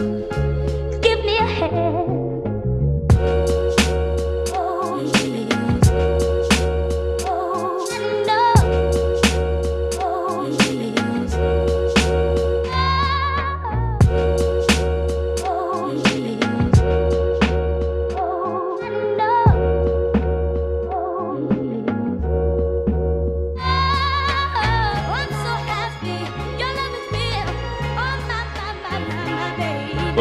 Música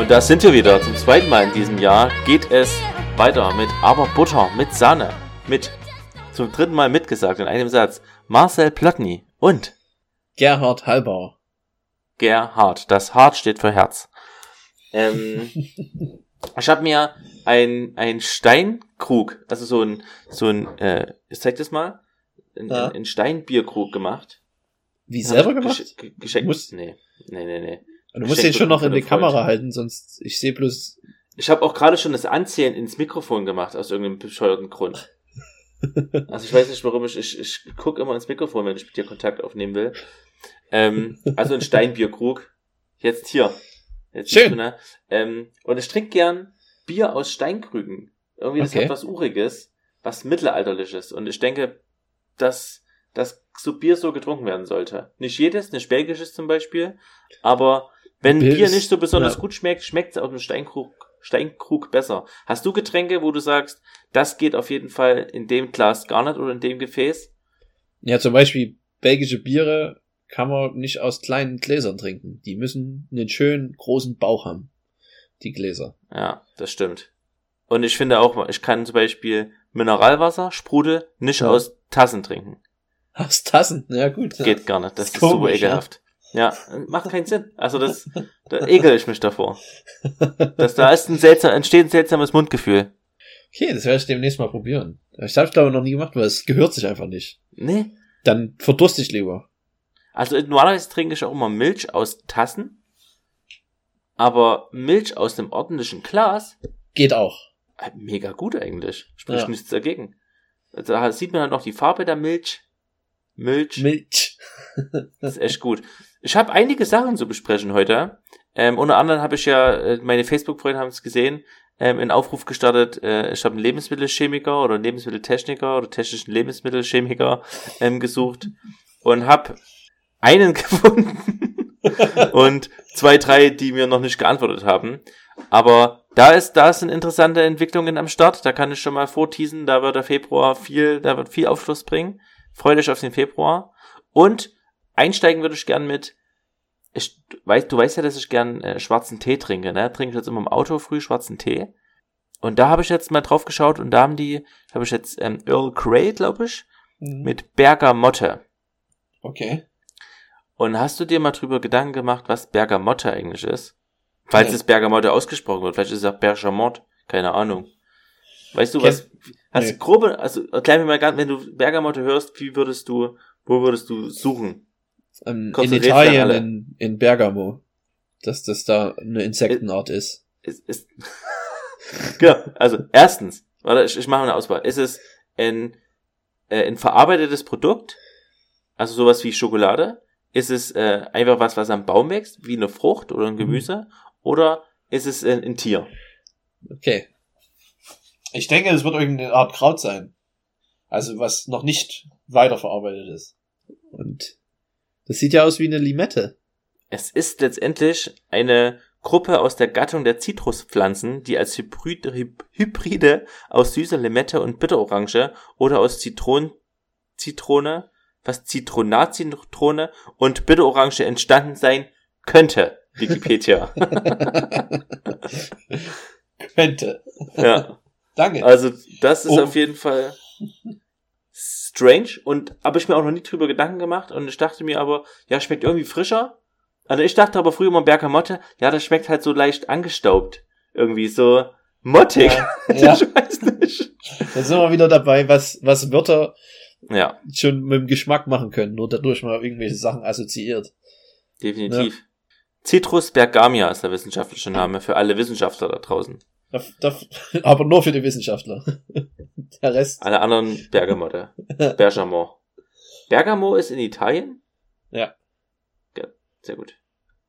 da sind wir wieder. Zum zweiten Mal in diesem Jahr geht es weiter mit Aber Butter, mit Sahne, mit zum dritten Mal mitgesagt in einem Satz Marcel Plotny und Gerhard Halbauer. Gerhard. Das Hart steht für Herz. Ähm, ich habe mir ein, ein Steinkrug, also so ein, so ein, äh, ich zeig das mal, ein, Ja. ein, ein Steinbierkrug gemacht. Wie selber gemacht? gesch- ge- Geschenkt. Musst- nee, nee, nee, nee. Du musst den schon noch in die einem Kamera halten, sonst ich sehe bloß. Ich habe auch gerade schon das Anzählen ins Mikrofon gemacht, aus irgendeinem bescheuerten Grund. Also ich weiß nicht, warum ich, ich, ich gucke immer ins Mikrofon, wenn ich mit dir Kontakt aufnehmen will. Ähm, also ein Steinbierkrug. Jetzt hier. Jetzt Schön. Du, ne? ähm, und ich trinke gern Bier aus Steinkrügen. Irgendwie, das Okay. hat was Uriges, was Mittelalterliches. Und ich denke, dass, dass so Bier so getrunken werden sollte. Nicht jedes, nicht belgisches zum Beispiel, aber wenn Bier ist- nicht so besonders ja. gut schmeckt, schmeckt es aus dem Steinkrug, Steinkrug besser. Hast du Getränke, wo du sagst, das geht auf jeden Fall in dem Glas gar nicht oder in dem Gefäß? Ja, zum Beispiel belgische Biere kann man nicht aus kleinen Gläsern trinken. Die müssen einen schönen großen Bauch haben. Die Gläser. Ja, das stimmt. Und ich finde auch, ich kann zum Beispiel Mineralwasser, Sprudel, nicht Ja. aus Tassen trinken. Aus Tassen? Ja, gut. Geht gar nicht. Das Ist ist, super ekelhaft. Ja, macht keinen Sinn. Also das, da ekel ich mich davor. Das, da ist ein seltsam, entsteht ein seltsames Mundgefühl. Okay, das werde ich demnächst mal probieren. Ich habe glaube ich noch nie gemacht, weil es gehört sich einfach nicht. Nee. Dann verdurste ich lieber. Also normalerweise trinke ich auch immer Milch aus Tassen. Aber Milch aus dem ordentlichen Glas, Geht auch. äh, mega gut eigentlich. Spricht Ja. nichts dagegen. Da sieht man dann noch die Farbe der Milch. Milch. Milch. Das ist echt gut. Ich habe einige Sachen zu besprechen heute. Ähm, unter anderem habe ich ja, äh, meine Facebook-Freunde haben es gesehen, ähm, einen Aufruf gestartet, äh, ich habe einen Lebensmittelchemiker oder einen Lebensmitteltechniker oder technischen Lebensmittelchemiker ähm, gesucht und habe einen gefunden und zwei, drei, die mir noch nicht geantwortet haben. Aber da ist, da sind interessante Entwicklungen am Start. Da kann ich schon mal vorteasen. Da wird der Februar viel, da wird viel Aufschluss bringen. Freut euch auf den Februar. Und einsteigen würde ich gern mit, ich weiß, du weißt ja, dass ich gern äh, schwarzen Tee trinke, ne? Trinke ich jetzt immer im Auto früh schwarzen Tee. Und da habe ich jetzt mal drauf geschaut und da haben die, habe ich jetzt ähm, Earl Grey, glaube ich, mit Bergamotte. Okay. Und hast du dir mal drüber Gedanken gemacht, was Bergamotte eigentlich ist? Falls Nee. es Bergamotte ausgesprochen wird, vielleicht ist es auch Bergamot, keine Ahnung. Weißt du was? Hast Nee. du grobe, also erklär mir mal ganz, wenn du Bergamotte hörst, wie würdest du, wo würdest du suchen? Ähm, in Italien, in, in Bergamo. Dass das da eine Insektenart ist. Ist, ist genau, also erstens, warte, ich, ich mache eine Auswahl. Ist es ein, äh, ein verarbeitetes Produkt? Also sowas wie Schokolade? Ist es äh, einfach was, was am Baum wächst, wie eine Frucht oder ein Gemüse? Oder ist es ein, ein Tier? Okay. Ich denke, es wird irgendeine Art Kraut sein. Also was noch nicht weiterverarbeitet ist. Und das sieht ja aus wie eine Limette. Es ist letztendlich eine Gruppe aus der Gattung der Zitruspflanzen, die als Hybrid, Hy- Hybride aus süßer Limette und Bitterorange oder aus Zitron, Zitrone, was Zitronatzitrone und Bitterorange entstanden sein könnte. Wikipedia. Könnte. ja. Danke. Also, das ist Oh. auf jeden Fall strange und habe ich mir auch noch nie drüber Gedanken gemacht und ich dachte mir aber, ja, schmeckt irgendwie frischer. Also ich dachte aber früher immer Bergamotte, ja, das schmeckt halt so leicht angestaubt. Irgendwie so mottig. Ja, ja. ich weiß nicht. Da sind wir wieder dabei, was, was Wörter Ja, schon mit dem Geschmack machen können, nur dadurch mal irgendwelche Sachen assoziiert. definitiv. Citrus bergamia ist der wissenschaftliche Name für alle Wissenschaftler da draußen. Da, da, aber nur für die Wissenschaftler. Der Rest. Alle anderen Bergamotte. Bergamo. Bergamo ist in Italien? Ja. ja sehr gut.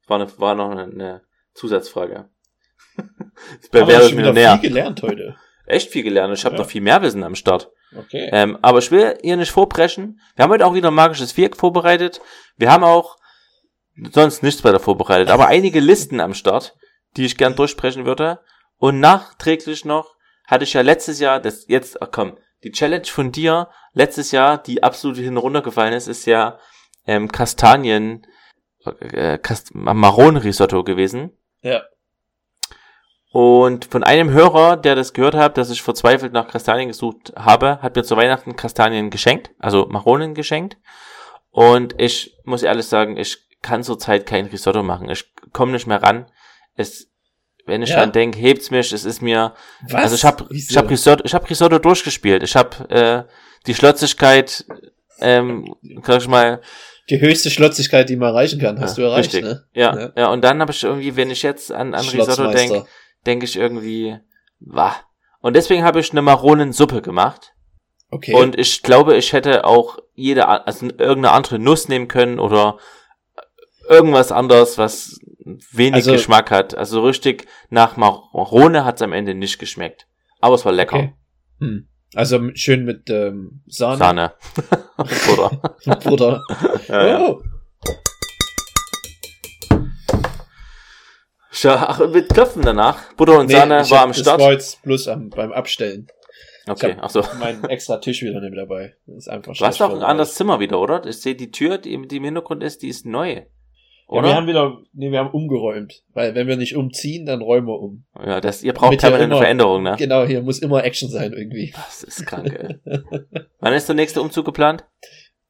War, eine, war noch eine, eine Zusatzfrage. Wer wäre schon wieder viel gelernt heute. Echt viel gelernt. Ich habe Ja. noch viel mehr Wissen am Start. Okay. Ähm, aber ich will hier nicht vorbrechen. Wir haben heute auch wieder ein magisches Viereck vorbereitet. Wir haben auch sonst nichts weiter vorbereitet, aber einige Listen am Start, die ich gern durchsprechen würde. Und nachträglich noch hatte ich ja letztes Jahr, das jetzt, komm, die Challenge von dir letztes Jahr, die absolut hin runtergefallen ist, ist ja ähm, Kastanien, äh, Kast Maronenrisotto gewesen. Ja. Und von einem Hörer, der das gehört hat, dass ich verzweifelt nach Kastanien gesucht habe, hat mir zu Weihnachten Kastanien geschenkt, also Maronen geschenkt. Und ich muss ehrlich sagen, ich kann zurzeit kein Risotto machen. Ich komme nicht mehr ran. Es, wenn ich Ja? dran denke, hebt's mich. Es ist mir, Was? also ich habe Wieso? ich hab Risotto, ich hab Risotto durchgespielt. Ich habe äh, die Schlotzigkeit, ähm, sag ich mal, Die höchste Schlotzigkeit, die man erreichen kann, hast Ja, du erreicht, richtig. ne? ja, Ja. ja, Und dann habe ich irgendwie, wenn ich jetzt an, an Risotto denke, denke ich irgendwie, wah. Und deswegen habe ich eine Maronensuppe gemacht. Okay. Und ich glaube, ich hätte auch jede, also irgendeine andere Nuss nehmen können oder irgendwas anderes, was wenig Also- Geschmack hat. Also richtig nach Marone hat es am Ende nicht geschmeckt. Aber es war lecker. Okay. Hm. Also schön mit ähm, Sahne. Sahne. Oder? Bruder. ja, ja. Oh. Ja, ach, mit Köpfen danach. Butter und Nee, Sahne ich war am Das Start. war jetzt bloß am, beim Abstellen. Okay, ach so. Meinen extra Tisch wieder nicht mit dabei. Das ist einfach Du hast doch ein anderes Zimmer wieder, oder? Ich sehe die Tür, die, die im Hintergrund ist, die ist neu. Ja, Oder? wir haben wieder, nee, wir haben umgeräumt. Weil wenn wir nicht umziehen, dann räumen wir um. Ja, das, ihr braucht ja permanente Veränderung, ne? Genau, hier muss immer Action sein irgendwie. Das ist krank, ey. Wann ist der nächste Umzug geplant?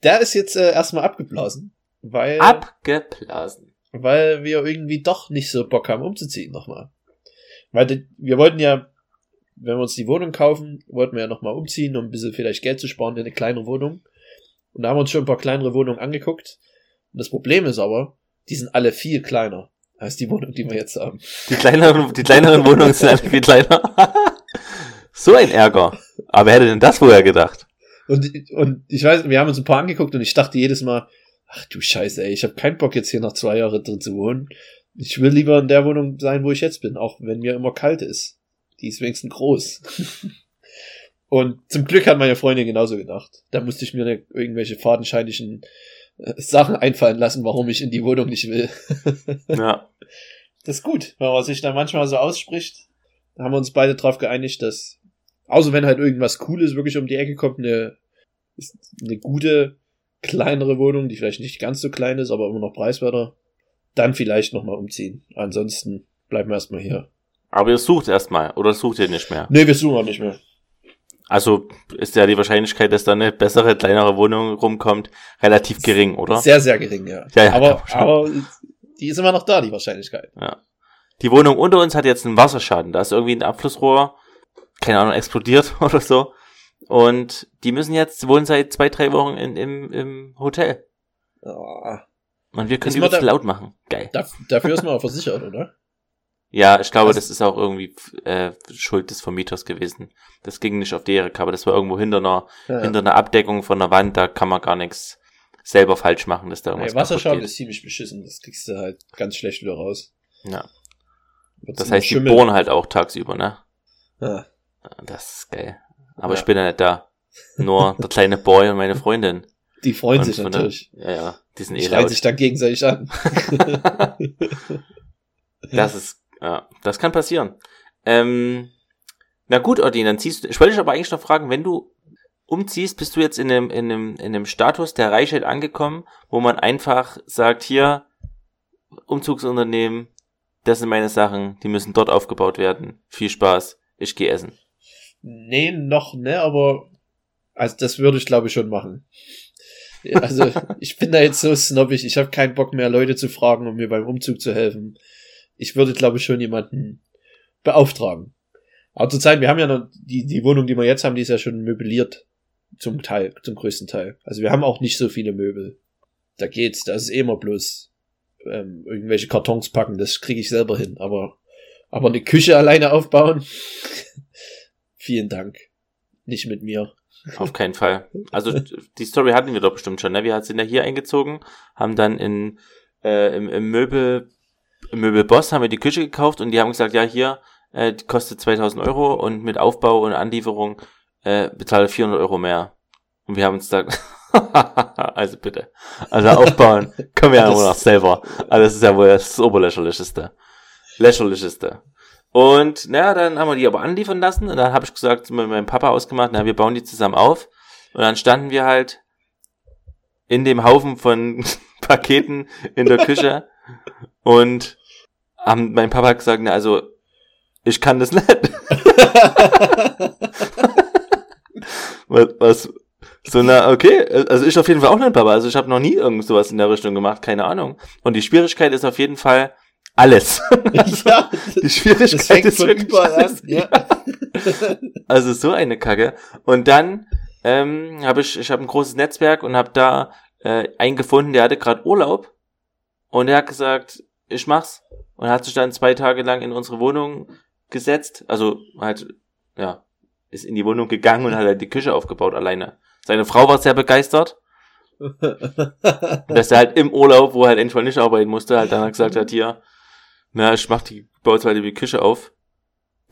Der ist jetzt äh, erstmal abgeblasen. Weil, Abgeblasen. weil wir irgendwie doch nicht so Bock haben, umzuziehen nochmal. Weil die, wir wollten ja, wenn wir uns die Wohnung kaufen, wollten wir ja nochmal umziehen, um ein bisschen vielleicht Geld zu sparen in eine kleinere Wohnung. Und da haben wir uns schon ein paar kleinere Wohnungen angeguckt. Und das Problem ist aber, die sind alle viel kleiner als die Wohnung, die wir jetzt haben. Die kleineren, die kleineren Wohnungen sind alle viel kleiner. so ein Ärger. Aber wer hätte denn das vorher gedacht? Und, und ich weiß, wir haben uns ein paar angeguckt und ich dachte jedes Mal, ach du Scheiße, ey, ich habe keinen Bock jetzt hier noch zwei Jahre drin zu wohnen. Ich will lieber in der Wohnung sein, wo ich jetzt bin, auch wenn mir immer kalt ist. Die ist wenigstens groß. und zum Glück hat meine Freundin genauso gedacht. Da musste ich mir irgendwelche fadenscheinlichen Sachen einfallen lassen, warum ich in die Wohnung nicht will. Ja. Das ist gut, wenn man sich da manchmal so ausspricht. Da haben wir uns beide drauf geeinigt, dass, außer wenn halt irgendwas Cooles wirklich um die Ecke kommt, eine, eine gute, kleinere Wohnung, die vielleicht nicht ganz so klein ist, aber immer noch preiswerter, dann vielleicht nochmal umziehen. Ansonsten bleiben wir erstmal hier. Aber ihr sucht erstmal, oder sucht ihr nicht mehr? Nee, wir suchen auch nicht mehr. Also ist ja die Wahrscheinlichkeit, dass da eine bessere, kleinere Wohnung rumkommt, relativ gering, oder? Sehr, sehr gering, ja. Ja, ja, aber, aber die ist immer noch da, die Wahrscheinlichkeit. Die Wohnung unter uns hat jetzt einen Wasserschaden. Da ist irgendwie ein Abflussrohr, keine Ahnung, explodiert oder so. Und die müssen jetzt wohnen seit zwei, drei Wochen in, im, im Hotel. Ah, Und wir können die jetzt da- laut machen. Geil. da, dafür ist man auch versichert, oder? Ja, ich glaube, Was- das ist auch irgendwie äh, Schuld des Vermieters gewesen. Das ging nicht auf Derek, aber das war irgendwo hinter einer, Ja. hinter einer Abdeckung von der Wand. Da kann man gar nichts selber falsch machen, dass da irgendwas Nee, Wasserschaden ist ziemlich beschissen. Das kriegst du halt ganz schlecht wieder raus. Ja. Wird's Das heißt, die schimmeln. bohren halt auch tagsüber, ne? Ja. Das ist geil. Aber Ja. ich bin ja nicht da. Nur der kleine Boy und meine Freundin. Die freuen Und sich von der- natürlich. Ja, ja. Die sind Die eh laut. sich dann gegenseitig an. Das ist, ja, das kann passieren. Ähm, na gut, Odin, dann ziehst du, ich wollte dich aber eigentlich noch fragen, wenn du umziehst, bist du jetzt in einem, in einem, in einem Status der Reichheit angekommen, wo man einfach sagt, hier, Umzugsunternehmen, das sind meine Sachen, die müssen dort aufgebaut werden. Viel Spaß, ich gehe essen. nee, noch, ne, aber also das würde ich glaube ich schon machen. Also ich bin da jetzt so snobbig, ich habe keinen Bock mehr, Leute zu fragen, um mir beim Umzug zu helfen. Ich würde glaube ich schon jemanden beauftragen. Aber zur Zeit, wir haben ja noch die, die Wohnung, die wir jetzt haben, die ist ja schon möbliert. Zum Teil, zum größten Teil. Also wir haben auch nicht so viele Möbel. Da geht's, da ist eh immer bloß ähm, irgendwelche Kartons packen, das kriege ich selber hin. Aber, aber eine Küche alleine aufbauen, vielen Dank. Nicht mit mir. Auf keinen Fall. Also die Story hatten wir doch bestimmt schon, ne? Wir sind ja hier eingezogen, haben dann in äh, im, im Möbel im Möbelboss haben wir die Küche gekauft und die haben gesagt, ja, hier, äh, die kostet 2000 Euro und mit Aufbau und Anlieferung äh, bezahle 400 Euro mehr. Und wir haben uns da, also bitte, also aufbauen können wir ja nur noch selber. Also das ist ja wohl das Oberlächerlichste. Lächerlichste. Und naja, dann haben wir die aber anliefern lassen und dann habe ich gesagt, mit meinem Papa ausgemacht, na, wir bauen die zusammen auf. Und dann standen wir halt in dem Haufen von Paketen in der Küche und haben mein Papa hat gesagt, na, also ich kann das nicht. was, was so na okay, also ich auf jeden Fall auch nicht Papa, also ich habe noch nie irgend sowas in der Richtung gemacht, keine Ahnung. Und die Schwierigkeit ist auf jeden Fall alles. ja, Die Schwierigkeit ist wirklich alles. an. Ja. Also so eine Kacke. Und dann ähm, habe ich, ich habe ein großes Netzwerk und habe da äh, einen gefunden, der hatte gerade Urlaub und der hat gesagt, ich mach's. Und er hat sich dann zwei Tage lang in unsere Wohnung gesetzt, also halt, ja, ist in die Wohnung gegangen und hat halt die Küche aufgebaut alleine. Seine Frau war sehr begeistert, dass er halt im Urlaub, wo er halt endlich mal nicht arbeiten musste, halt dann gesagt hat, hier, na, ich mach die, baue jetzt halt die Küche auf.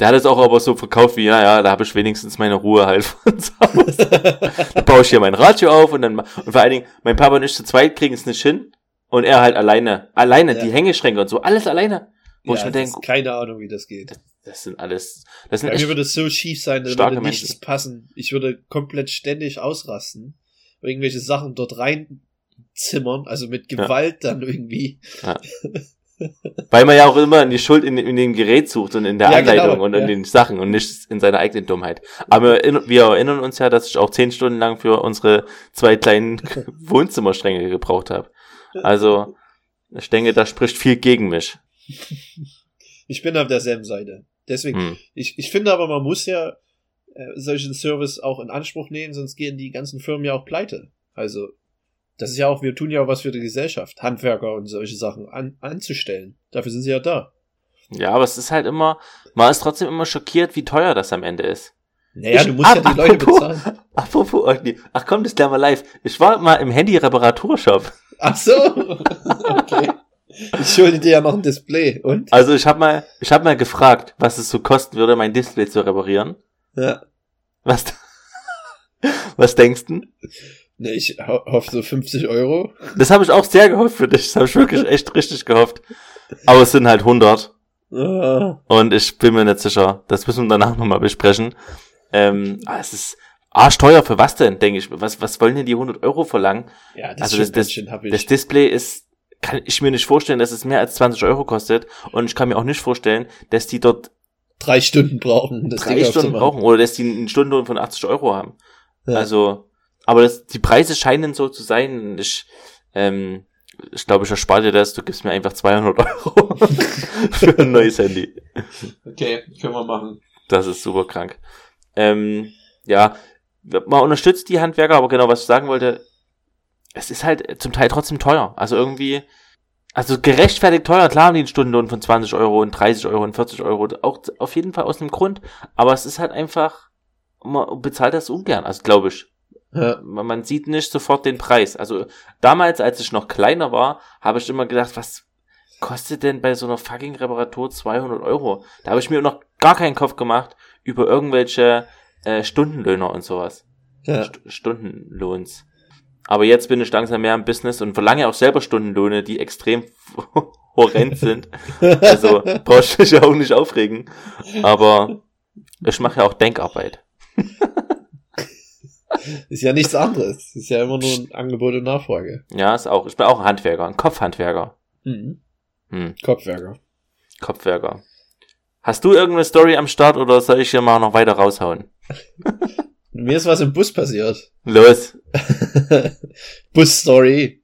Der hat es auch aber so verkauft wie, ja, ja, da habe ich wenigstens meine Ruhe halt von zu Hause. Dann baue ich hier mein Radio auf und dann, und vor allen Dingen, mein Papa und ich zu zweit kriegen es nicht hin und er halt alleine, alleine, Ja. die Hängeschränke und so, alles alleine. Wo ich ja, mir das denke, keine Ahnung, wie das geht. das sind alles, das sind Bei mir würde es so schief sein, da würde nichts Menschen. passen. Ich würde komplett ständig ausrasten. Irgendwelche Sachen dort reinzimmern, also mit Gewalt dann irgendwie. weil man ja auch immer in die Schuld in, in dem Gerät sucht und in der Ja, Anleitung genau, und in ja. den Sachen und nicht in seiner eigenen Dummheit. Aber wir erinnern- wir erinnern uns ja, dass ich auch zehn Stunden lang für unsere zwei kleinen Wohnzimmerstränge gebraucht habe. Also, ich denke, da spricht viel gegen mich. Ich bin auf derselben Seite. Deswegen, Hm. ich, ich finde aber, man muss ja äh, solchen Service auch in Anspruch nehmen, sonst gehen die ganzen Firmen ja auch pleite. Also, das ist ja auch, wir tun ja auch was für die Gesellschaft, Handwerker und solche Sachen an, anzustellen. Dafür sind sie ja da. Ja, aber es ist halt immer, man ist trotzdem immer schockiert, wie teuer das am Ende ist. Naja, Ich- du musst ja Ap- die Leute apropos- bezahlen. Apropos, ach komm, das lernen wir live. Ich war mal im Handy-Reparaturshop. Ach so. okay. Ich schulde dir ja noch ein Display. Und? Also ich habe mal, ich habe mal gefragt, was es so kosten würde, mein Display zu reparieren. Ja. Was, was denkst du? Ne, ich ho hoffe so 50 Euro. Das habe ich auch sehr gehofft für dich. Das habe ich wirklich echt richtig gehofft. Aber es sind halt 100 Ah, und ich bin mir nicht sicher. Das müssen wir danach nochmal besprechen. Ähm, aber es ist arschteuer für was denn, denke ich. Was, was wollen denn die 100 Euro verlangen? ja, das Also das, das, das Display ist, kann ich mir nicht vorstellen, dass es mehr als 20 Euro kostet. Und ich kann mir auch nicht vorstellen, dass die dort drei Stunden brauchen. Das drei Ding Stunden brauchen oder dass die einen Stundenlohn von 80 Euro haben. Ja. Also, aber das, die Preise scheinen so zu sein. Ich, ähm, ich glaube, ich erspare dir das. Du gibst mir einfach 200 Euro für ein neues Handy. Okay, können wir machen. Das ist super krank. Ähm, ja, man unterstützt die Handwerker, aber genau, was ich sagen wollte, es ist halt zum Teil trotzdem teuer. Also irgendwie, also gerechtfertigt teuer, klar haben die einen Stundenlohn von 20 Euro und 30 Euro und 40 Euro, auch auf jeden Fall aus dem Grund, aber es ist halt einfach, man bezahlt das ungern, also glaube ich. Ja. Man man sieht nicht sofort den Preis. Also damals, als ich noch kleiner war, habe ich immer gedacht, was kostet denn bei so einer fucking Reparatur 200 Euro? Da habe ich mir noch gar keinen Kopf gemacht über irgendwelche äh, Stundenlöhner und sowas. Ja. St Stundenlohns. Aber jetzt bin ich langsam mehr im Business und verlange auch selber Stundenlöhne, die extrem horrend sind. Also brauchst du dich ja auch nicht aufregen. Aber ich mache ja auch Denkarbeit. Ist ja nichts anderes. Ist ja immer nur ein Angebot und Nachfrage. Ja, ist auch. Ich bin auch ein Handwerker, ein Kopfhandwerker. Mhm. Hm, Kopfwerker. Kopfwerker. Hast du irgendeine Story am Start oder soll ich hier mal noch weiter raushauen? Mir ist was im Bus passiert. Los. Bus-Story.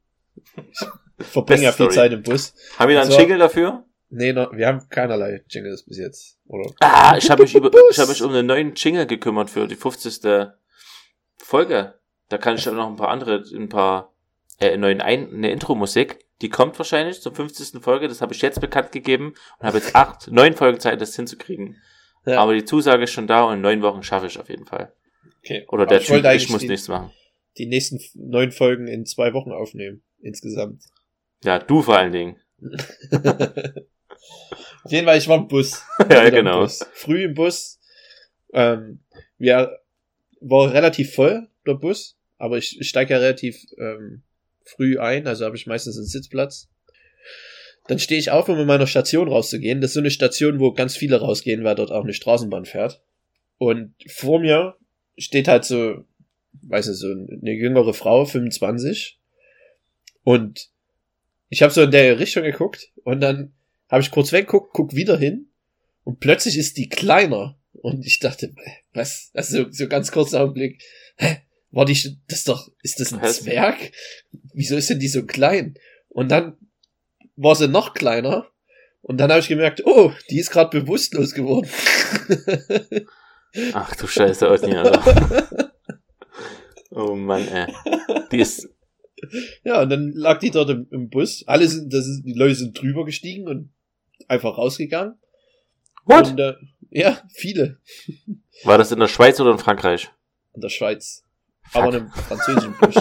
Ich verbringe ja viel. Zeit im Bus. Haben wir da einen Jingle dafür? Nee, noch, wir haben keinerlei Jingles bis jetzt. Oder? Ah, ich habe mich, über, Bus. ich hab mich um einen neuen Jingle gekümmert für die 50. Folge. Da kann ich auch noch ein paar andere, ein paar, äh, neuen ein, eine Intro-Musik. Die kommt wahrscheinlich zur 50. Folge. Das habe ich jetzt bekannt gegeben und habe jetzt acht, neun Folgen Zeit, das hinzukriegen. Ja. Aber die Zusage ist schon da und in neun Wochen schaffe ich auf jeden Fall. Okay. Oder Aber der ich Typ, ich eigentlich muss die, nichts machen. die nächsten neun Folgen in zwei Wochen aufnehmen. Insgesamt. Ja, du vor allen Dingen. jeden Fall, ich war im Bus. Ja, Wieder im genau. Bus. Früh im Bus. Ähm, wir war relativ voll, der Bus, aber ich, ich steige ja relativ ähm, früh ein, also habe ich meistens einen Sitzplatz. Dann stehe ich auf, um in meiner Station rauszugehen. Das ist so eine Station, wo ganz viele rausgehen, weil dort auch eine Straßenbahn fährt. Und vor mir steht halt so, weiß nicht, so eine jüngere Frau, 25. Und ich habe so in der Richtung geguckt und dann habe ich kurz weggeguckt, guck wieder hin und plötzlich ist die kleiner. Und ich dachte, was? Also so ganz kurzer Augenblick. Hä? War die, das doch, ist das ein? Zwerg? Wieso ist denn die so klein? Und dann war sie noch kleiner. Und dann habe ich gemerkt, oh, die ist gerade bewusstlos geworden. Ach du Scheiße, Otni, Alter. Oh Mann, ey. Die ist, Ja, und dann lag die dort im, im Bus. Alle sind, das ist, die Leute sind drüber gestiegen und einfach rausgegangen. what? Und, äh, ja, viele. War das in der Schweiz oder in Frankreich? In der Schweiz. Fuck. Aber in einem französischen Bus.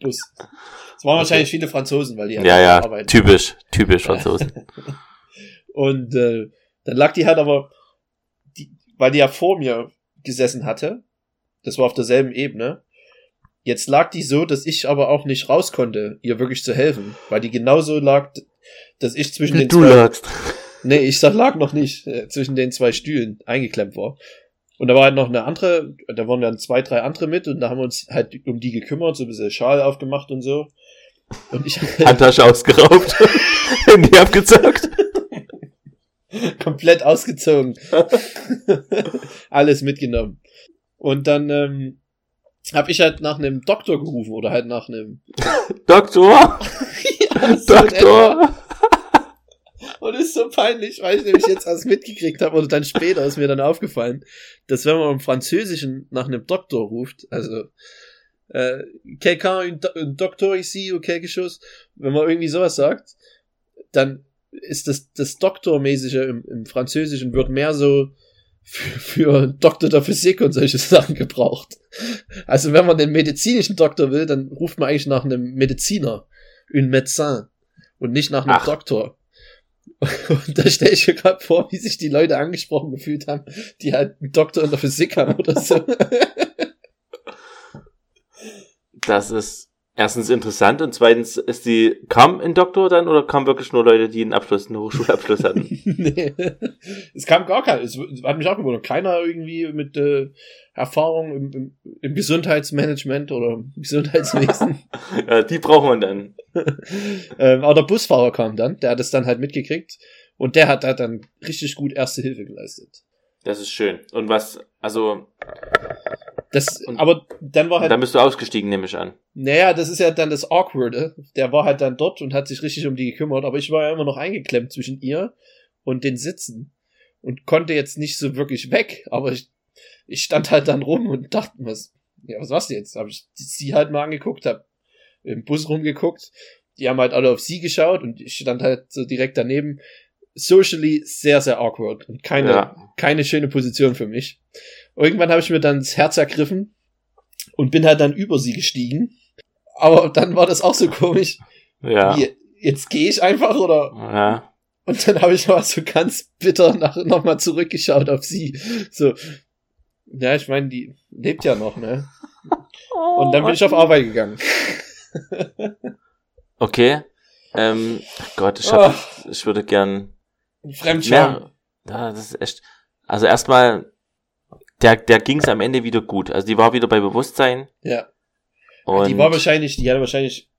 Bus. Es waren wahrscheinlich viele Franzosen, weil die halt Ja, ja, arbeiten. typisch, typisch Franzosen. Und äh, dann lag die halt aber, die, weil die ja vor mir gesessen hatte, das war auf derselben Ebene, jetzt lag die so, dass ich aber auch nicht raus konnte, ihr wirklich zu helfen, weil die genauso lag, dass ich zwischen den Du zwei, lagst. nee, ich sag lag noch nicht, äh, zwischen den zwei Stühlen eingeklemmt war. Und da war halt noch eine andere, da waren dann zwei, drei andere mit und da haben wir uns halt um die gekümmert, so ein bisschen Schal aufgemacht und so. Und ich Handtasche ausgeraubt. Handy abgezockt. komplett ausgezogen. Alles mitgenommen. Und dann ähm, habe ich halt nach einem Doktor gerufen oder halt nach einem Doktor! Ja. Doktor! Und ist so peinlich, weil ich nämlich jetzt erst mitgekriegt habe oder dann später ist mir dann aufgefallen, dass wenn man im Französischen nach einem Doktor ruft, also äh, quelqu'un, un, do- un docteur ici ou quelque chose, wenn man irgendwie sowas sagt, dann ist das, das Doktormäßige im, im Französischen wird mehr so für, für Doktor der Physik und solche Sachen gebraucht. Also wenn man den medizinischen Doktor will, dann ruft man eigentlich nach einem Mediziner, un médecin und nicht nach einem Ach. Doktor. Und da stelle ich mir gerade vor, wie sich die Leute angesprochen gefühlt haben, die halt einen Doktor in der Physik haben oder so. Das ist erstens interessant und zweitens ist die, kam ein Doktor dann oder kamen wirklich nur Leute, die einen Abschluss, einen Hochschulabschluss hatten? nee. Es kam gar kein, es hat mich auch gewundert. Keiner irgendwie mit äh, Erfahrung im, im, im Gesundheitsmanagement oder im Gesundheitswesen. ja, die braucht man dann. ähm, aber der Busfahrer kam dann, der hat es dann halt mitgekriegt und der hat, hat dann richtig gut erste Hilfe geleistet. Das ist schön. Und was, also, Das, aber dann war halt, dann bist du ausgestiegen, nehme ich an. naja, das ist ja dann das Awkwarde. Der war halt dann dort und hat sich richtig um die gekümmert, aber ich war ja immer noch eingeklemmt zwischen ihr und den Sitzen und konnte jetzt nicht so wirklich weg, aber ich, ich stand halt dann rum und dachte, was, ja, was war's jetzt? Habe ich sie halt mal angeguckt, hab im Bus rumgeguckt, die haben halt alle auf sie geschaut und ich stand halt so direkt daneben. Socially sehr, sehr awkward und keine, Ja. keine schöne Position für mich. Irgendwann habe ich mir dann das Herz ergriffen und bin halt dann über sie gestiegen. Aber dann war das auch so komisch. Ja. Wie, jetzt gehe ich einfach oder Ja. und dann habe ich mal so ganz bitter nach, nochmal zurückgeschaut auf sie. So, ja, ich meine, die lebt ja noch, ne? Und dann bin ich auf Arbeit gegangen. Okay. Ähm, Gott, ich, hab, ich würde gern Fremdscham. Ja, das ist echt. Also erstmal, der, der ging es am Ende wieder gut. Also die war wieder bei Bewusstsein. Ja. Und die war wahrscheinlich, die hatte wahrscheinlich,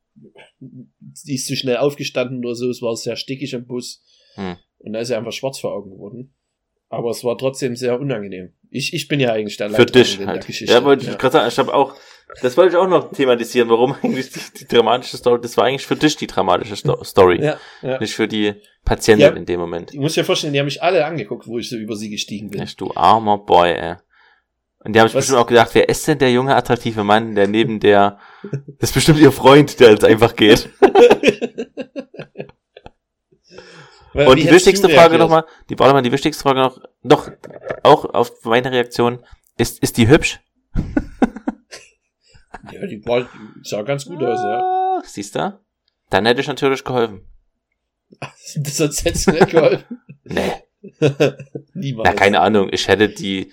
die ist zu schnell aufgestanden oder so, es war sehr stickig im Bus. Hm. Und da ist er einfach schwarz vor Augen geworden. Aber es war trotzdem sehr unangenehm. Ich, ich bin ja eigentlich der für dich halt. Geschichte. Ja, wollte ich gerade sagen, ich habe auch, das wollte ich auch noch thematisieren, warum eigentlich die, die dramatische Story, das war eigentlich für dich die dramatische Sto Story. ja, ja. Nicht für die Patientin Ja. in dem Moment. Ich muss dir vorstellen, die haben mich alle angeguckt, wo ich so über sie gestiegen bin. Echt, du armer Boy, ey. Und die haben sich bestimmt auch gedacht, wer ist denn der junge, attraktive Mann, der neben der, das ist bestimmt ihr Freund, der jetzt einfach geht. Weil, Und die wichtigste Frage nochmal, die warte mal, die wichtigste Frage noch, noch, auch auf meine Reaktion, ist, ist die hübsch? Ja, die, war, sah ganz gut aus, ja. Ah, Siehst du? Dann hätte ich natürlich geholfen. Sonst hättest du nicht geholfen. Nee. Niemals. Na, keine Ahnung, ich hätte die,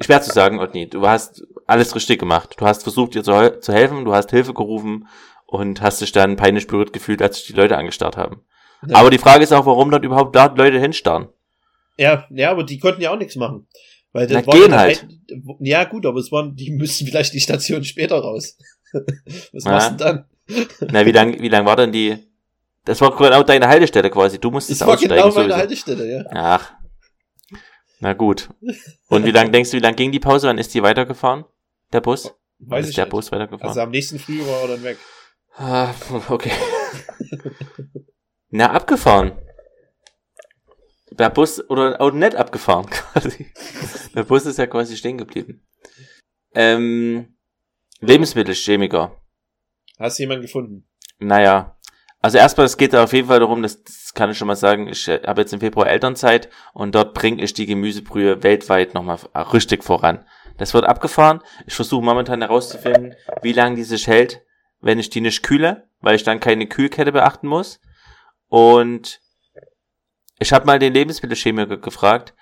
schwer zu sagen, Otni, du hast alles richtig gemacht. Du hast versucht, ihr zu, zu helfen, du hast Hilfe gerufen und hast dich dann peinlich berührt gefühlt, als sich die Leute angestarrt haben. Ja. Aber die Frage ist auch, warum dort überhaupt da Leute hinstarren. Ja, ja, aber die konnten ja auch nichts machen. Weil das Na, war gehen ja halt. ein- ja, gut, aber es waren, die müssten vielleicht die Station später raus. Was Ja. machst du denn dann? Na, wie lang, wie lang war denn die, das war genau deine Haltestelle quasi, du musstest Das war aussteigen. genau meine sowieso. Haltestelle, ja. Ach. Na gut. Und wie lang denkst du, wie lang ging die Pause? Wann ist die weitergefahren? Der Bus? Wann Weiß ist ich der nicht. Bus weitergefahren? Also am nächsten Früh war er dann weg. Ah, okay. Na, abgefahren. Der Bus, oder auch nicht abgefahren, quasi. Der Bus ist ja quasi stehen geblieben. Ähm, Lebensmittelchemiker. Hast du jemanden gefunden? Naja. Also erstmal, es geht da auf jeden Fall darum, das, das kann ich schon mal sagen, ich äh, habe jetzt im Februar Elternzeit und dort bringe ich die Gemüsebrühe weltweit nochmal richtig voran. Das wird abgefahren. Ich versuche momentan herauszufinden, wie lange die sich hält, wenn ich die nicht kühle, weil ich dann keine Kühlkette beachten muss. Und ich habe mal den Lebensmittelchemiker gefragt,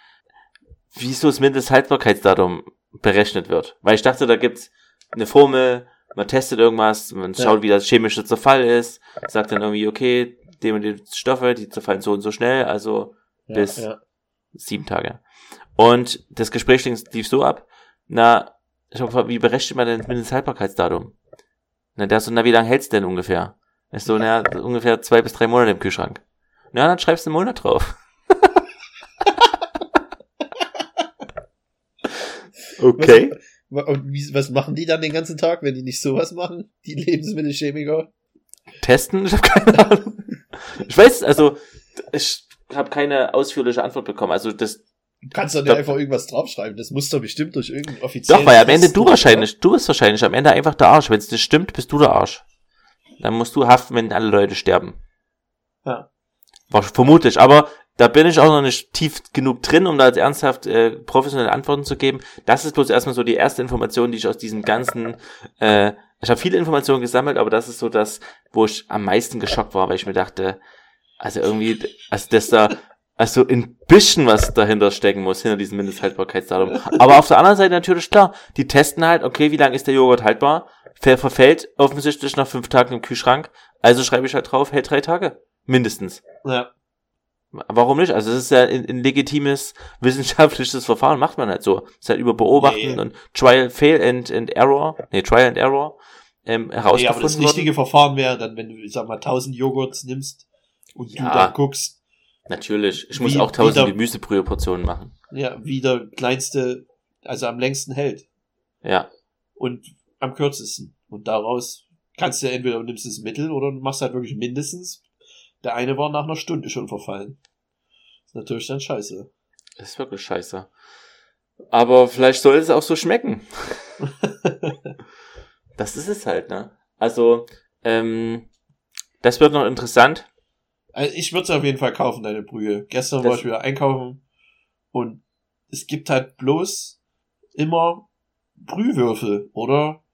wieso das Mindesthaltbarkeitsdatum berechnet wird. Weil ich dachte, da gibt's eine Formel, man testet irgendwas, man Ja. schaut, wie das chemische Zerfall ist, sagt dann irgendwie, okay, dem und die Stoffe, die zerfallen so und so schnell, also Ja, Bis- ja. sieben Tage. Und das Gespräch lief so ab, na, ich hab gefragt, wie berechnet man denn das Mindesthaltbarkeitsdatum? Na, der so, na, wie lange hält's denn ungefähr? Ich so, na, ungefähr zwei bis drei Monate im Kühlschrank. Na, dann schreibst du einen Monat drauf. okay. Und wie, was machen die dann den ganzen Tag, wenn die nicht sowas machen? Die Lebensmittelchemiker? Testen? Ich habe keine Ahnung. Ich weiß, also, ich habe keine ausführliche Antwort bekommen. Also, das, Du kannst doch nicht einfach irgendwas draufschreiben. Das muss doch bestimmt durch irgendeinen offiziellen... Doch, weil am Ende du wahrscheinlich, du bist wahrscheinlich am Ende einfach der Arsch. Wenn es nicht stimmt, bist du der Arsch. Dann musst du haften, wenn alle Leute sterben. Ja. War vermutlich, aber da bin ich auch noch nicht tief genug drin, um da jetzt ernsthaft äh, professionelle Antworten zu geben. Das ist bloß erstmal so die erste Information, die ich aus diesem ganzen, äh, ich habe viele Informationen gesammelt, aber das ist so das, wo ich am meisten geschockt war, weil ich mir dachte, also irgendwie, also das da, also ein bisschen was dahinter stecken muss, hinter diesem Mindesthaltbarkeitsdatum. Aber auf der anderen Seite natürlich klar, die testen halt, okay, wie lange ist der Joghurt haltbar? Ver verfällt offensichtlich nach fünf Tagen im Kühlschrank, also schreibe ich halt drauf, hält drei Tage. Mindestens. Ja. Warum nicht? Also es ist ja ein, ein legitimes wissenschaftliches Verfahren, macht man halt so. Es ist halt über Beobachten Nee. und Trial, Fail and, and Error, nee, Trial and Error, ähm, Nee, herausgefunden aber das worden. richtige Verfahren wäre dann, wenn du, ich sag mal, 1000 Joghurts nimmst und Ja. du dann guckst, Natürlich. Ich muss Wie- auch tausend wieder- Gemüsebrühe-Portionen machen. ja, wie der kleinste, also am längsten hält Ja. und am kürzesten. Und daraus kannst du entweder du nimmst das Mittel oder machst halt wirklich mindestens. Der eine war nach einer Stunde schon verfallen. ist natürlich dann scheiße. Das ist wirklich scheiße. Aber vielleicht soll es auch so schmecken. Das ist es halt, ne? Also, ähm, das wird noch interessant. Also ich würde es auf jeden Fall kaufen, deine Brühe. Gestern Das- war ich wieder einkaufen und es gibt halt bloß immer Brühwürfel oder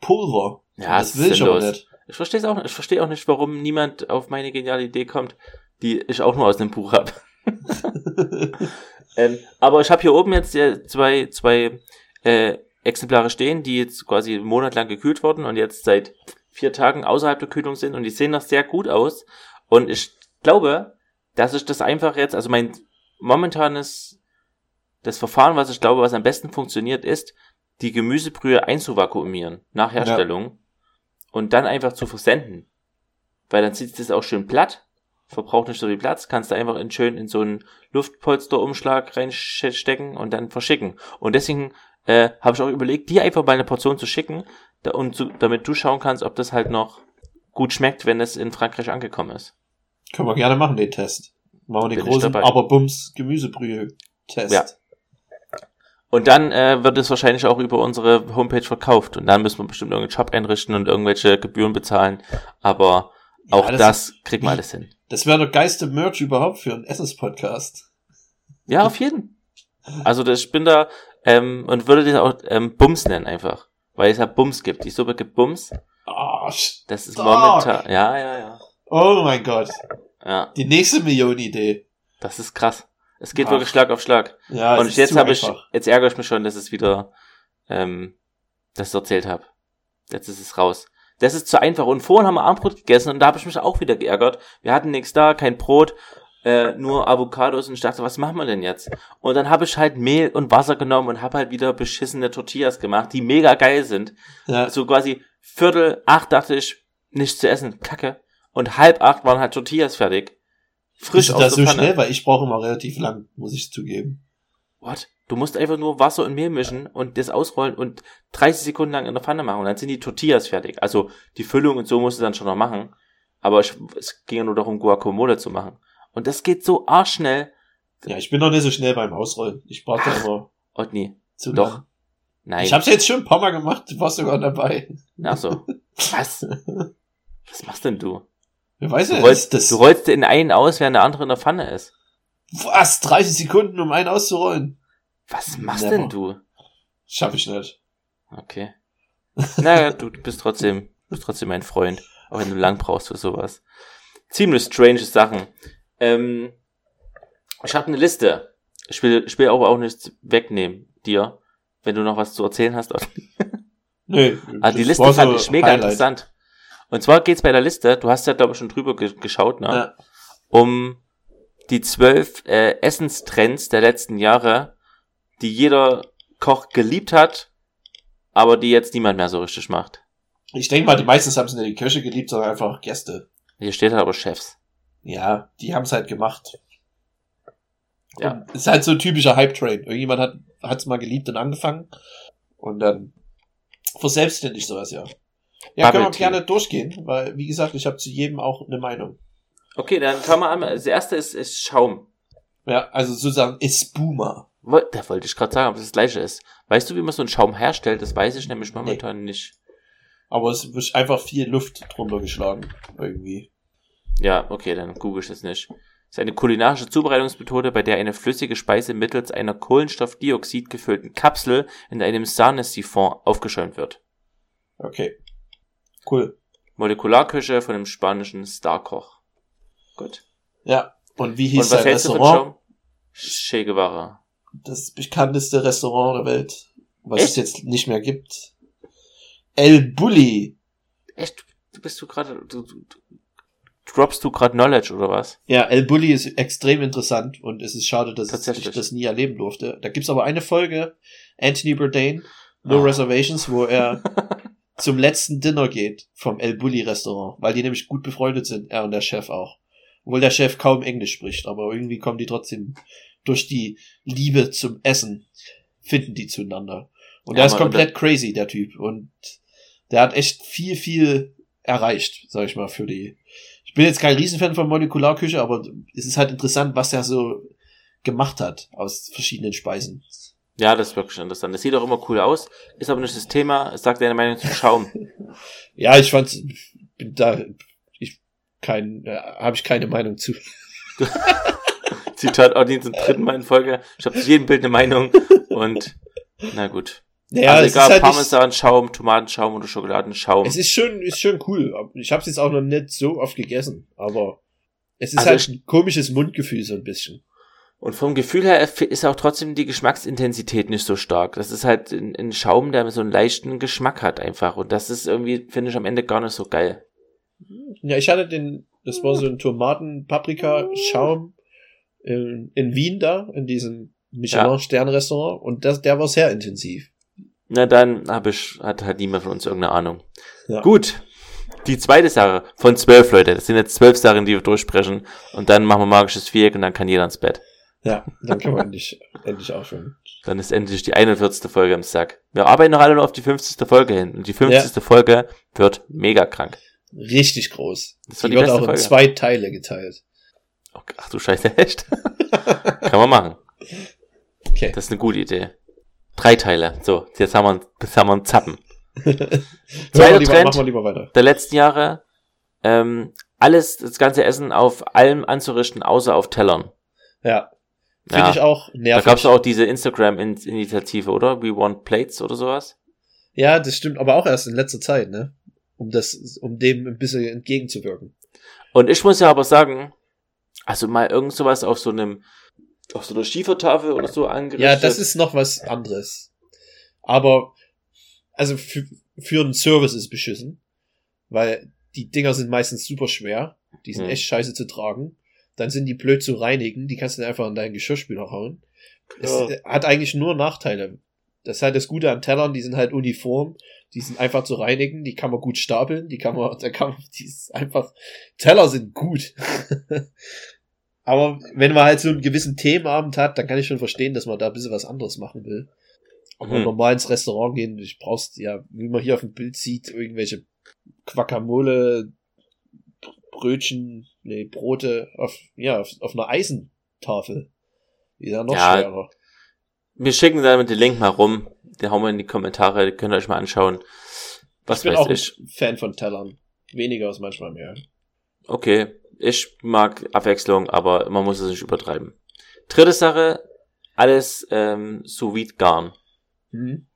Pulver. Ja, das will ist ich aber sinnlos. nicht. Ich verstehe es auch nicht. Ich verstehe auch nicht, warum niemand auf meine geniale Idee kommt, die ich auch nur aus dem Buch habe. ähm, aber ich habe hier oben jetzt äh, zwei, zwei äh, Exemplare stehen, die jetzt quasi einen Monat lang gekühlt wurden und jetzt seit vier Tagen außerhalb der Kühlung sind und die sehen noch sehr gut aus. Und ich glaube, dass ich das einfach jetzt, also mein momentanes, das Verfahren, was ich glaube, was am besten funktioniert, ist, die Gemüsebrühe einzuvakuumieren nach Herstellung und dann einfach zu versenden. Weil dann sitzt es auch schön platt, verbraucht nicht so viel Platz, kannst du einfach in schön in so einen Luftpolsterumschlag reinstecken und dann verschicken. Und deswegen äh, habe ich auch überlegt, dir einfach mal eine Portion zu schicken, da, und zu, damit du schauen kannst, ob das halt noch gut schmeckt, wenn es in Frankreich angekommen ist. Können wir gerne machen, den Test. Machen wir den Bin großen dabei. Aber-Bums Gemüsebrühe-Test. Ja. Und dann äh, wird es wahrscheinlich auch über unsere Homepage verkauft. Und dann müssen wir bestimmt irgendeinen Shop einrichten und irgendwelche Gebühren bezahlen. Aber auch Ja, das, das kriegt man alles hin. Das wäre der geilste Merch überhaupt für einen Essenspodcast. Ja, auf jeden. Also das, ich bin da ähm, und würde das auch ähm, Bums nennen einfach. Weil es ja Bums gibt. Die Suppe gibt Bums. Ah, Das ist momentan. Ja, ja, ja. oh mein Gott. Ja, Die nächste Millionenidee. das ist krass. Es geht Ach. wirklich Schlag auf Schlag. Ja, und jetzt habe ich, jetzt ärgere ich mich schon, dass es wieder, ähm, das ich erzählt habe. Jetzt ist es raus. Das ist zu einfach. Und vorhin haben wir Armbrot gegessen und da habe ich mich auch wieder geärgert. Wir hatten nichts da, kein Brot, äh, nur Avocados und ich dachte, was machen wir denn jetzt? Und dann habe ich halt Mehl und Wasser genommen und habe halt wieder beschissene Tortillas gemacht, die mega geil sind. Ja. So quasi Viertel acht dachte ich, nichts zu essen, kacke. Und halb acht waren halt Tortillas fertig. Frisch Ist aus das der so Pfanne. schnell? Weil ich brauche immer relativ lang, muss ich zugeben. What? Du musst einfach nur Wasser und Mehl mischen und das ausrollen und 30 Sekunden lang in der Pfanne machen und dann sind die Tortillas fertig. Also die Füllung und so musst du dann schon noch machen. Aber ich, es ging ja nur darum, Guacamole zu machen. Und das geht so arschschnell. Ja, ich bin noch nicht so schnell beim Ausrollen. Ich brauche da immer Otni, zu doch. lang. nein. Ich hab's jetzt schon ein paar Mal gemacht, du warst sogar dabei. Ach so. Was? Was machst denn du? Wer weiß Du rollst, das, du rollst den einen aus, während der andere in der Pfanne ist. was? 30 Sekunden, um einen auszurollen? Was machst Never. denn du? Schaff ich nicht. Okay. Naja, du bist trotzdem, bist trotzdem mein Freund. Auch wenn du lang brauchst für sowas. Ziemlich strange Sachen. Ähm, ich habe eine Liste. Ich will, ich will aber auch nichts wegnehmen, dir, wenn du noch was zu erzählen hast. Nö. Ah, die Liste fand so ich mega Highlight. interessant. Und zwar geht's bei der Liste, du hast ja, glaube ich, schon drüber ge geschaut, ne? Ja. Um die zwölf äh, Essenstrends der letzten Jahre, die jeder Koch geliebt hat, aber die jetzt niemand mehr so richtig macht. Ich denke mal, die meisten haben es nicht die Köche geliebt, sondern einfach Gäste. Hier steht halt aber Chefs. Ja, die haben es halt gemacht. Ja. Und ist halt so ein typischer Hype-Train. Irgendjemand hat hat's mal geliebt und angefangen. Und dann verselbstständigt sowas, ja. Ja, können wir Bubble gerne durchgehen, weil, wie gesagt, ich habe zu jedem auch eine Meinung. Okay, dann fangen wir an. Das erste ist, ist Schaum. Ja, also sozusagen Espuma. Woll- Da wollte ich gerade sagen, ob das das gleiche ist. Weißt du, wie man so einen Schaum herstellt? Das weiß ich nämlich momentan nicht. Aber es wird einfach viel Luft drunter geschlagen. Irgendwie. Ja, okay, dann google ich das nicht. Das ist eine kulinarische Zubereitungsmethode, bei der eine flüssige Speise mittels einer Kohlenstoffdioxid gefüllten Kapsel in einem Sahnesiphon aufgeschäumt wird. Okay. Cool. Molekularküche von dem spanischen Starkoch. Gut. Ja. Und wie Und hieß was sein Restaurant? Che Guevara. Das bekannteste Restaurant der Welt. Was Echt? es jetzt nicht mehr gibt. El Bulli. Echt? Du bist du gerade, du, du, du droppst du gerade Knowledge oder was? Ja, El Bulli ist extrem interessant und es ist schade, dass ich das nie erleben durfte. Da gibt's aber eine Folge, Anthony Bourdain, No Ah. Reservations, wo er zum letzten Dinner geht vom El Bulli Restaurant, weil die nämlich gut befreundet sind, er und der Chef auch. Obwohl der Chef kaum Englisch spricht, aber irgendwie kommen die trotzdem durch die Liebe zum Essen, finden die zueinander. Und Ja, der ist komplett crazy, der Typ. Und der hat echt viel, viel erreicht, sag ich mal, für die. Ich bin jetzt kein Riesenfan von Molekularküche, aber es ist halt interessant, was er so gemacht hat aus verschiedenen Speisen. Ja, das ist wirklich interessant. Das sieht auch immer cool aus, ist aber nicht das Thema. Sag deine Meinung zu Schaum. Ja, ich fand's, bin da, ich kein, äh, habe ich keine Meinung zu. Zitat Odin zum dritten Mal in Folge. Ich habe zu jedem Bild eine Meinung und na gut. Ja, also es egal, halt Parmesan, Schaum, Tomatenschaum oder Schokoladenschaum. es ist schon, ist schon cool. Ich habe es jetzt auch noch nicht so oft gegessen, aber es ist Also halt ein komisches Mundgefühl so ein bisschen. Und vom Gefühl her ist auch trotzdem die Geschmacksintensität nicht so stark. Das ist halt ein, ein Schaum, der so einen leichten Geschmack hat einfach. Und das ist irgendwie, finde ich, am Ende gar nicht so geil. Ja, ich hatte den, das war so ein Tomaten-Paprika-Schaum in, in Wien da, in diesem Michelin-Stern-Restaurant und das, der war sehr intensiv. Na dann hab ich, hat halt niemand von uns irgendeine Ahnung. Ja. Gut. Die zweite Sache von zwölf Leute. Das sind jetzt zwölf Sachen, die wir durchsprechen. Und dann machen wir magisches Viereck und dann kann jeder ins Bett. Ja, dann kann man endlich, endlich aufhören. Dann ist endlich die 41. Folge im Sack. Wir arbeiten noch alle nur auf die 50. Folge hin. Und die 50. Folge wird mega krank. Richtig groß. Das Die die wird auch in Folge. zwei Teile geteilt. Okay, Ach du Scheiße, echt? Kann man machen. Okay. Das ist eine gute Idee. Drei Teile. So, jetzt haben wir, jetzt haben wir einen Zappen. Wir Zweiter lieber, Trend machen wir lieber weiter. der letzten Jahre. Ähm, alles, das ganze Essen auf allem anzurichten, außer auf Tellern. Ja. Finde Ja. ich auch Da nervig. gab's auch diese Instagram-Initiative, oder? We want plates oder sowas. ja, das stimmt, aber auch erst in letzter Zeit, ne? Um das, um dem ein bisschen entgegenzuwirken. Und ich muss ja aber sagen, also mal irgend sowas auf so einem auf so einer Schiefertafel oder so angerichtet. Ja, das ist noch was anderes. Aber, also für, für einen Service ist beschissen, weil die Dinger sind meistens super schwer. Die sind Hm. echt scheiße zu tragen. Dann sind die blöd zu reinigen. Die kannst du einfach in deinen Geschirrspüler hauen. Es Ja. äh, hat eigentlich nur Nachteile. Das ist halt das Gute an Tellern, die sind halt uniform, die sind einfach zu reinigen, die kann man gut stapeln, die kann man, da kann man, die ist einfach, Teller sind gut. Aber wenn man halt so einen gewissen Themenabend hat, dann kann ich schon verstehen, dass man da ein bisschen was anderes machen will. Aber Hm. normal ins Restaurant gehen, ich brauchst ja, wie man hier auf dem Bild sieht, irgendwelche Quacamole, Brötchen, nee, Brote auf, ja, auf, auf einer Eisentafel. Die ist ja noch Ja, schwerer. Wir schicken damit den Link mal rum. Den hauen wir in die Kommentare, die könnt ihr euch mal anschauen. Was ich bin auch ich. ein Fan von Tellern. Weniger ist manchmal mehr. Okay, ich mag Abwechslung, aber man muss es nicht übertreiben. Dritte Sache, alles ähm, sous vide garn. Hm?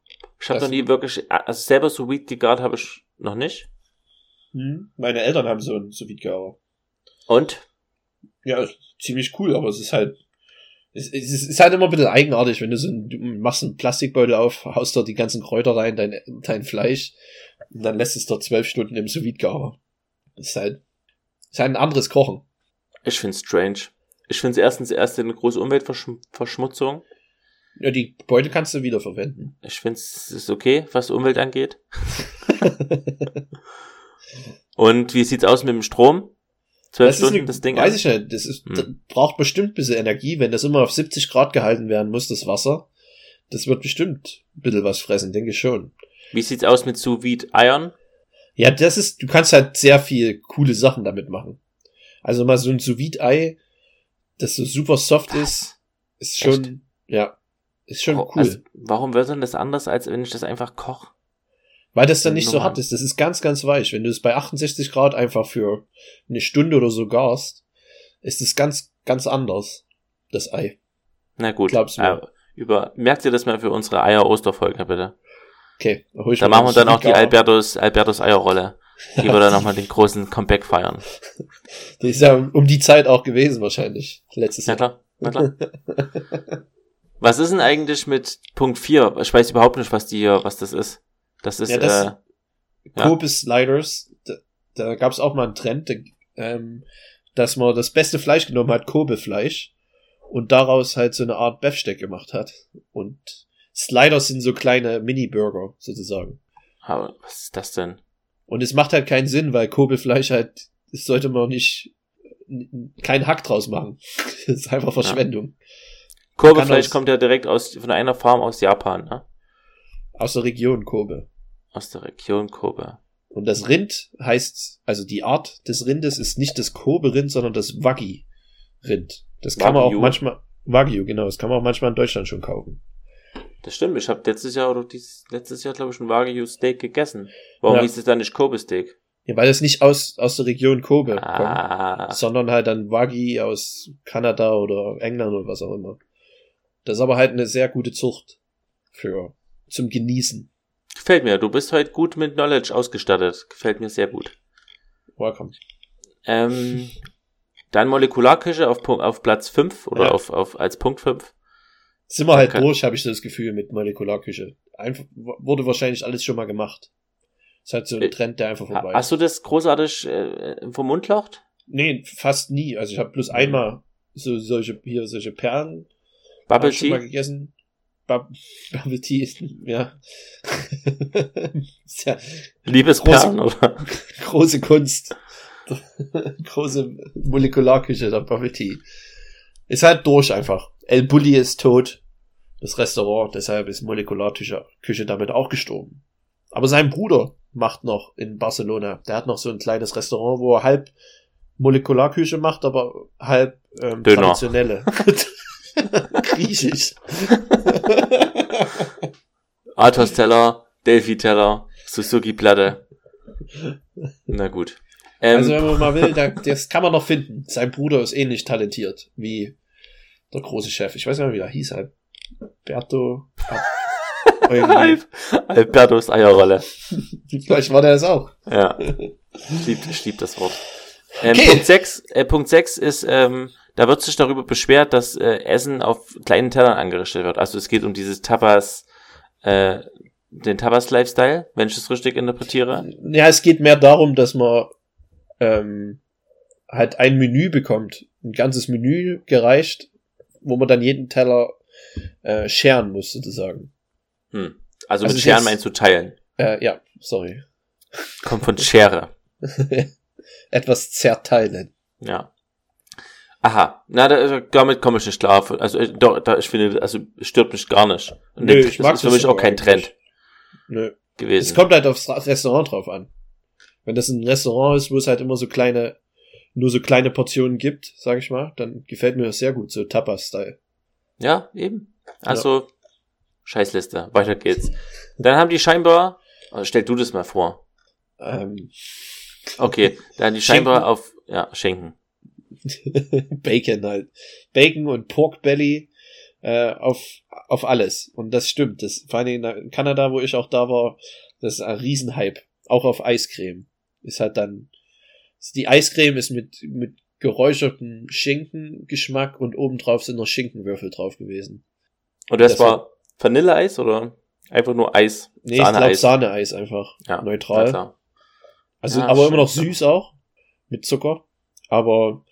Ich habe noch nie wirklich, also selber sous vide gegart habe ich noch nicht. Hm? Meine Eltern haben so ein sous vide Gare. Und? Ja, ziemlich cool, aber es ist halt, es, es ist- halt immer ein bisschen eigenartig, wenn du so ein, du machst einen Plastikbeutel auf, haust dort die ganzen Kräuter rein, dein, dein Fleisch, und dann lässt es dort zwölf Stunden im sous ist halt, ist halt ein anderes Kochen. Ich find's strange. Ich find's erstens erst eine große Umweltverschmutzung. Ja, die Beutel kannst du wieder verwenden. Ich find's es ist okay, was die Umwelt angeht. Und wie sieht's aus mit dem Strom? Zwölf Das ist Stunden eine, das Ding weiß ich nicht, das ist, Hm. das braucht bestimmt ein bisschen Energie, wenn das immer auf 70 Grad gehalten werden muss, das Wasser. Das wird bestimmt ein bisschen was fressen, denke ich schon. Wie sieht's aus mit sous vide Eiern? Ja, das ist, du kannst halt sehr viel coole Sachen damit machen. Also mal so ein sous vide Ei, das so super soft ist, ist schon, ja, ist schon Oh, cool. Also, warum wird denn das anders, als wenn ich das einfach koche? Weil das dann nicht so hart ist. Das ist ganz, ganz weich. Wenn du es bei 68 Grad einfach für eine Stunde oder so garst, ist es ganz, ganz anders, das Ei. Na gut. Glaub's mir. Äh, über, merkt ihr das mal für unsere Eier-Osterfolge, bitte? Okay, Da machen wir dann auch die. Albertus, Albertus Eierrolle. Die wir dann nochmal den großen Comeback feiern. Das ist ja um die Zeit auch gewesen wahrscheinlich. Letztes Na Jahr. klar, na klar. Was ist denn eigentlich mit Punkt 4? Ich weiß überhaupt nicht, was die hier, was das ist. Das ist, Ja, das- äh, Ja. Kobe Sliders, da, da gab es auch mal einen Trend, ähm, dass man das beste Fleisch genommen hat, Kobe-Fleisch, und daraus halt so eine Art Beefsteak gemacht hat. Und Sliders sind so kleine Mini-Burger, sozusagen. aber was ist das denn? Und es macht halt keinen Sinn, weil Kobe-Fleisch halt, das sollte man nicht, keinen Hack draus machen. Das ist einfach Verschwendung. Kurbelfleisch aus- kommt ja direkt aus, von einer Farm aus Japan, ne? Aus der Region Kobe. Aus der Region Kobe. Und das Rind heißt, also die Art des Rindes ist nicht das Kobe-Rind, sondern das Waggi-Rind. Das kann man Wagyu. auch manchmal, Wagyu, genau, das kann man auch manchmal in Deutschland schon kaufen. Das stimmt, ich habe letztes Jahr oder dieses, letztes Jahr, glaube ich, ein Wagyu Steak gegessen. Warum Ja. hieß es dann nicht Kobe Steak? Ja, weil das nicht aus, aus der Region Kobe Ah, kommt, sondern halt dann Waggi aus Kanada oder England oder was auch immer. Das ist aber halt eine sehr gute Zucht für, zum Genießen. Gefällt mir. Du bist heute gut mit Knowledge ausgestattet. Gefällt mir sehr gut. Welcome. Ähm, dann Molekularküche auf, auf Platz 5 oder Ja. auf, auf, als Punkt 5. Sind wir halt Okay. durch, habe ich so das Gefühl, mit Molekularküche. Einfach, wurde wahrscheinlich alles schon mal gemacht. Ist halt so ein Äh, Trend, der einfach vorbei ist. Hast du das großartig äh, vom Mund laucht? Nee, fast nie. Also ich habe bloß einmal so solche hier solche Perlen Bubble ich schon mal Tea? gegessen. Bub Bubble Tea ist ja. ist ja Liebesperlen, oder? große Kunst. große Molekularküche der Bubble Tea. Ist halt durch einfach. El Bulli ist tot. Das Restaurant, deshalb ist Molekularküche Küche damit auch gestorben. Aber sein Bruder macht noch in Barcelona. Der hat noch so ein kleines Restaurant, wo er halb Molekularküche macht, aber halb ähm, Döner. traditionelle. Griechisch. Athos Teller, Delphi Teller, Suzuki Platte. Na gut. Ähm, also wenn man mal will, da, das kann man noch finden. Sein Bruder ist ähnlich talentiert wie der große Chef. Ich weiß nicht mehr, wie er hieß. Alberto. Al- Albertos Eierrolle. Vielleicht war der das auch. Ja. Ich lieb, ich lieb das Wort. Ähm, Okay. Punkt 6, äh, Punkt 6 ist, ähm, da wird sich darüber beschwert, dass äh, Essen auf kleinen Tellern angerichtet wird. Also es geht um dieses Tapas, äh, den Tapas-Lifestyle, wenn ich es richtig interpretiere. Ja, es geht mehr darum, dass man ähm, halt ein Menü bekommt, ein ganzes Menü gereicht, wo man dann jeden Teller äh, scheren muss, sozusagen. Hm. Also, Also mit Scheren jetzt- meinst du teilen. Äh, ja, sorry. Kommt von Schere. Etwas zerteilen. Ja. Aha. Na, da, damit komme ich nicht klar. Also, doch, da, ich finde, also, es stört mich gar nicht. Und Nö, das ich mag ist für das mich auch kein Trend. Nö. gewesen. Es kommt halt aufs Ra- Restaurant drauf an. Wenn das ein Restaurant ist, wo es halt immer so kleine, nur so kleine Portionen gibt, sag ich mal, dann gefällt mir das sehr gut, so Tapas-Style. Ja, eben. Also, Scheißliste. Weiter geht's. Dann haben die scheinbar, also stell du das mal vor. Ähm, Okay, dann die scheinbar auf, ja, Schenken. Bacon halt. Bacon und Pork Belly äh, auf, auf alles. Und das stimmt. Das, vor allem in Kanada, wo ich auch da war, das ist ein Riesenhype. Auch auf Eiscreme. Ist halt dann. Die Eiscreme ist mit, mit geräuchertem Schinkengeschmack und obendrauf sind noch Schinkenwürfel drauf gewesen. Und das, Das war Vanilleeis oder einfach nur Eis? Nee, ich glaube Sahneeis. Sahneeis einfach. Ja, neutral. Also, Ja, aber immer noch süß auch. Mit Zucker. Aber,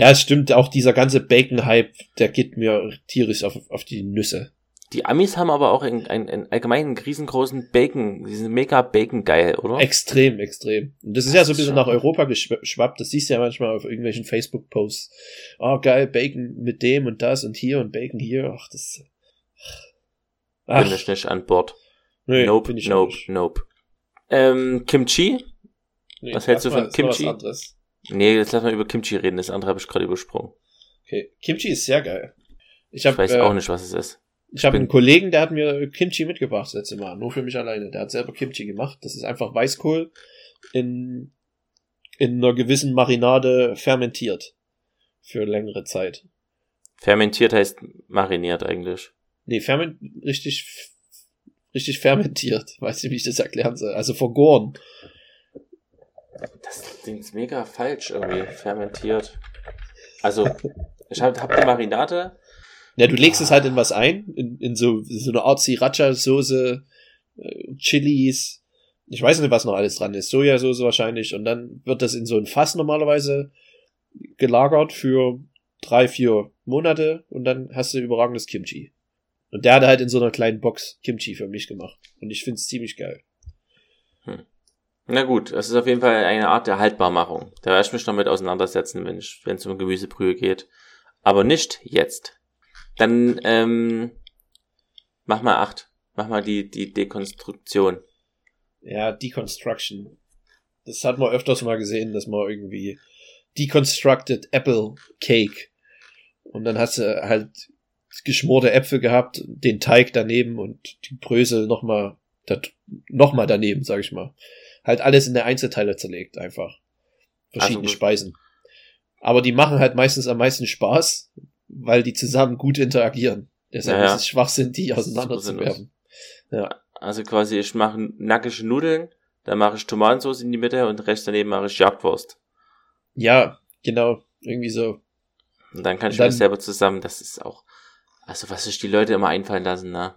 ja, es stimmt, auch dieser ganze Bacon-Hype, der geht mir tierisch auf, auf die Nüsse. Die Amis haben aber auch einen, einen, einen allgemeinen riesengroßen Bacon, die sind mega Bacon geil, oder? Extrem, extrem. Und das ist ja so ein bisschen nach Europa geschwappt. Das siehst du ja manchmal auf irgendwelchen Facebook-Posts. Oh, geil, Bacon mit dem und das und hier und Bacon hier. Ach, das. Bin Ach, ich nicht an Bord. nee, nope, bin nope, nicht. nope. Ähm, Kimchi? Nee, Was hältst du von Kimchi? Nee, jetzt lass mal über Kimchi reden, das andere habe ich gerade übersprungen. Okay, Kimchi ist sehr geil. Ich, Ich hab, weiß äh, auch nicht, was es ist. Ich habe einen Kollegen, der hat mir Kimchi mitgebracht das letzte Mal, nur für mich alleine. Der hat selber Kimchi gemacht. Das ist einfach Weißkohl in, in einer gewissen Marinade fermentiert. Für längere Zeit. Fermentiert heißt mariniert eigentlich. Nee, ferment, richtig, richtig fermentiert. Weiß nicht, wie ich das erklären soll. Also vergoren. Das Ding ist mega falsch irgendwie. Fermentiert. Also, ich habe hab die Marinade. Ja, du legst es halt in was ein, in, in so, so eine Art Sriracha-Soße, äh, Chilis, ich weiß nicht, was noch alles dran ist, Sojasauce wahrscheinlich, und dann wird das in so ein Fass normalerweise gelagert für drei, vier Monate und dann hast du überragendes Kimchi. Und der hat halt in so einer kleinen Box Kimchi für mich gemacht. Und ich find's ziemlich geil. Na gut, es ist auf jeden Fall eine Art der Haltbarmachung. Da werde ich mich noch mit auseinandersetzen, wenn ich- wenn es um Gemüsebrühe geht. Aber nicht jetzt. Dann, ähm, mach mal acht. Mach mal die, die Dekonstruktion. Ja, Deconstruction. Das hat man öfters mal gesehen, dass man irgendwie Deconstructed Apple Cake. Und dann hast du halt geschmorte Äpfel gehabt, den Teig daneben und die Brösel nochmal noch mal daneben, sag ich mal. Halt alles in der Einzelteile zerlegt, einfach. Verschiedene Also- Speisen. Aber die machen halt meistens am meisten Spaß, weil die zusammen gut interagieren. Deshalb Ja, ja. ist es Schwachsinn, die auseinanderzuwerfen. Also quasi, ich mache nackische Nudeln, dann mache ich Tomatensauce in die Mitte und rechts daneben mache ich Jagdwurst. Ja, genau. Irgendwie so. Und dann kann ich Dann- mir das selber zusammen, das ist auch, also was sich die Leute immer einfallen lassen, ne?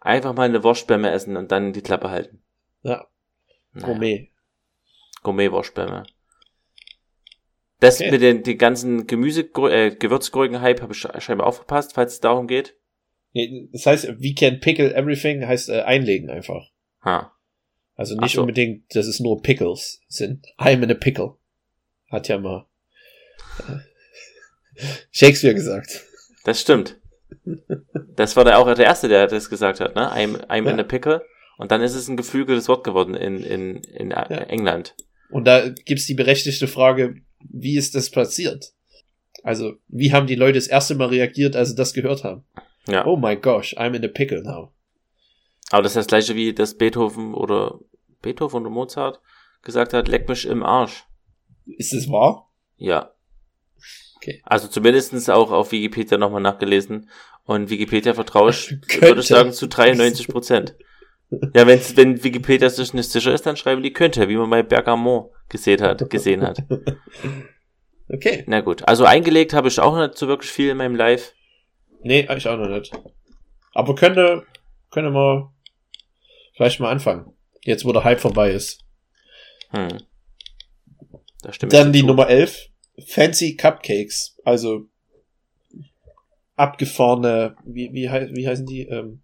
Einfach mal eine Wurstbämme essen und dann die Klappe halten. Ja, Naja. Gourmet. Gourmet-Wurstbämme. Das Okay. mit den die ganzen Gemüse, äh, Gewürzgurken-Hype habe ich scheinbar aufgepasst, falls es darum geht. Das heißt, we can pickle everything heißt äh, einlegen einfach. Ha. Also nicht so. unbedingt, dass es nur Pickles sind. I'm in a pickle. Hat ja mal äh, Shakespeare gesagt. Das stimmt. Das war der auch der Erste, der das gesagt hat, ne? I'm, I'm Ja. in a pickle. Und dann ist es ein geflügeltes Wort geworden in, in, in Ja. England. Und da gibt's die berechtigte Frage, wie ist das passiert? Also, wie haben die Leute das erste Mal reagiert, als sie das gehört haben? Ja. Oh my gosh, I'm in a pickle now. Aber das ist das gleiche wie das Beethoven oder Beethoven oder Mozart gesagt hat, leck mich im Arsch. Ist das wahr? Ja. Okay. Also zumindestens auch auf Wikipedia nochmal nachgelesen. Und Wikipedia vertraue ich, würde ich sagen, zu 93 Prozent. Ja, wenn's, wenn Wikipedia sicher ist, dann schreiben die könnte, wie man bei Bergamo gesehen hat, gesehen hat. Okay. Na gut. Also eingelegt habe ich auch nicht so wirklich viel in meinem Live. Nee, ich auch noch nicht. Aber könnte, könnte man vielleicht mal anfangen. Jetzt, wo der Hype vorbei ist. Hm. Da stimmt Dann die Nummer 11. Fancy Cupcakes. Also abgefahrene, wie, wie, hei- wie heißen die? Ähm,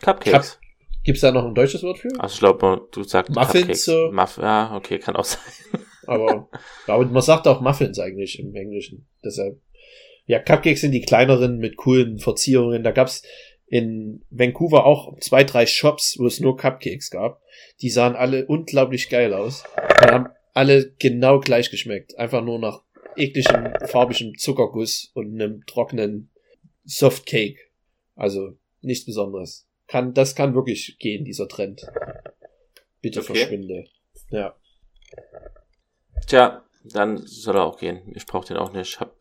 Cupcakes. Gibt's da noch ein deutsches Wort für? Also ich glaube, du sagst Muffins, Cupcakes. so. Muff ja, okay, kann auch sein. Aber, aber man sagt auch Muffins eigentlich im Englischen. Deshalb. Ja, Cupcakes sind die kleineren mit coolen Verzierungen. Da gab's in Vancouver auch zwei, drei Shops, wo es nur Cupcakes gab. Die sahen alle unglaublich geil aus. Und haben alle genau gleich geschmeckt. Einfach nur nach ekligem, farbigem Zuckerguss und einem trockenen Softcake. Also nichts Besonderes. Kann, das kann wirklich gehen, dieser Trend. Bitte Okay. verschwinde. Ja. Tja, dann soll er auch gehen. Ich brauche den auch nicht. Ich hab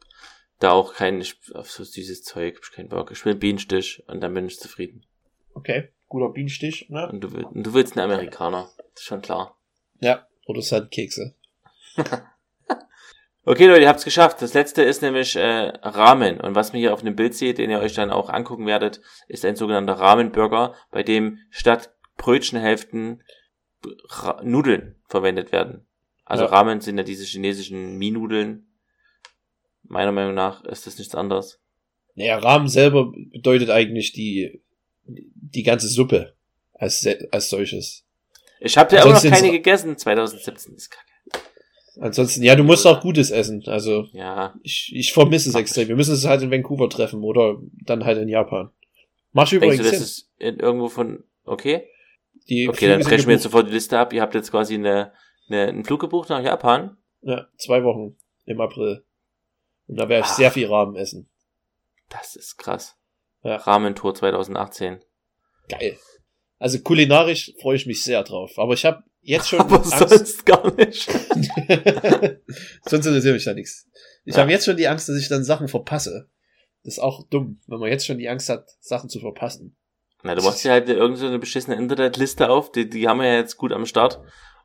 da auch keinen, ich, auf so süßes Zeug, hab ich keinen Bock. Ich will einen Bienenstich und dann bin ich zufrieden. Okay. Guter Bienenstich, ne? Und du, will- und du willst einen Amerikaner. Das ist schon klar. Ja. Oder Sandkekse. Okay, Leute, ihr habt's geschafft. Das letzte ist nämlich äh, Ramen. Und was man hier auf dem Bild seht, den ihr euch dann auch angucken werdet, ist ein sogenannter Ramenburger, bei dem statt Brötchenhälften Ra Nudeln verwendet werden. Also Ja. Ramen sind ja diese chinesischen Mie-Nudeln. Meiner Meinung nach ist das nichts anderes. Naja, Rahmen selber bedeutet eigentlich die, die ganze Suppe als, als solches. Ich habe ja immer noch keine gegessen. 2017 ist kacke. Ansonsten, ja, du musst auch Gutes essen. Also, Ja, ich, ich vermisse es extrem. Wir müssen es halt in Vancouver treffen oder dann halt in Japan. Mach ich denkst übrigens du, das ist in, irgendwo von, okay? Die Okay, dann Flüge sind brechen wir jetzt sofort die Liste ab. Ihr habt jetzt quasi eine, eine, einen Flug gebucht nach Japan. Ja, zwei Wochen im April. Und da werde ich Ach. sehr viel Rahmen essen. Das ist krass. Ja. Rahmentour 2018. Geil. Also kulinarisch freue ich mich sehr drauf. Aber ich habe jetzt schon Aber sonst gar nicht. Sonst interessiert mich da nichts. Ich Ja. habe jetzt schon die Angst, dass ich dann Sachen verpasse. Das ist auch dumm, wenn man jetzt schon die Angst hat, Sachen zu verpassen. Na, du machst dir halt irgendeine so eine beschissene Internetliste auf, die, die haben wir ja jetzt gut am Start.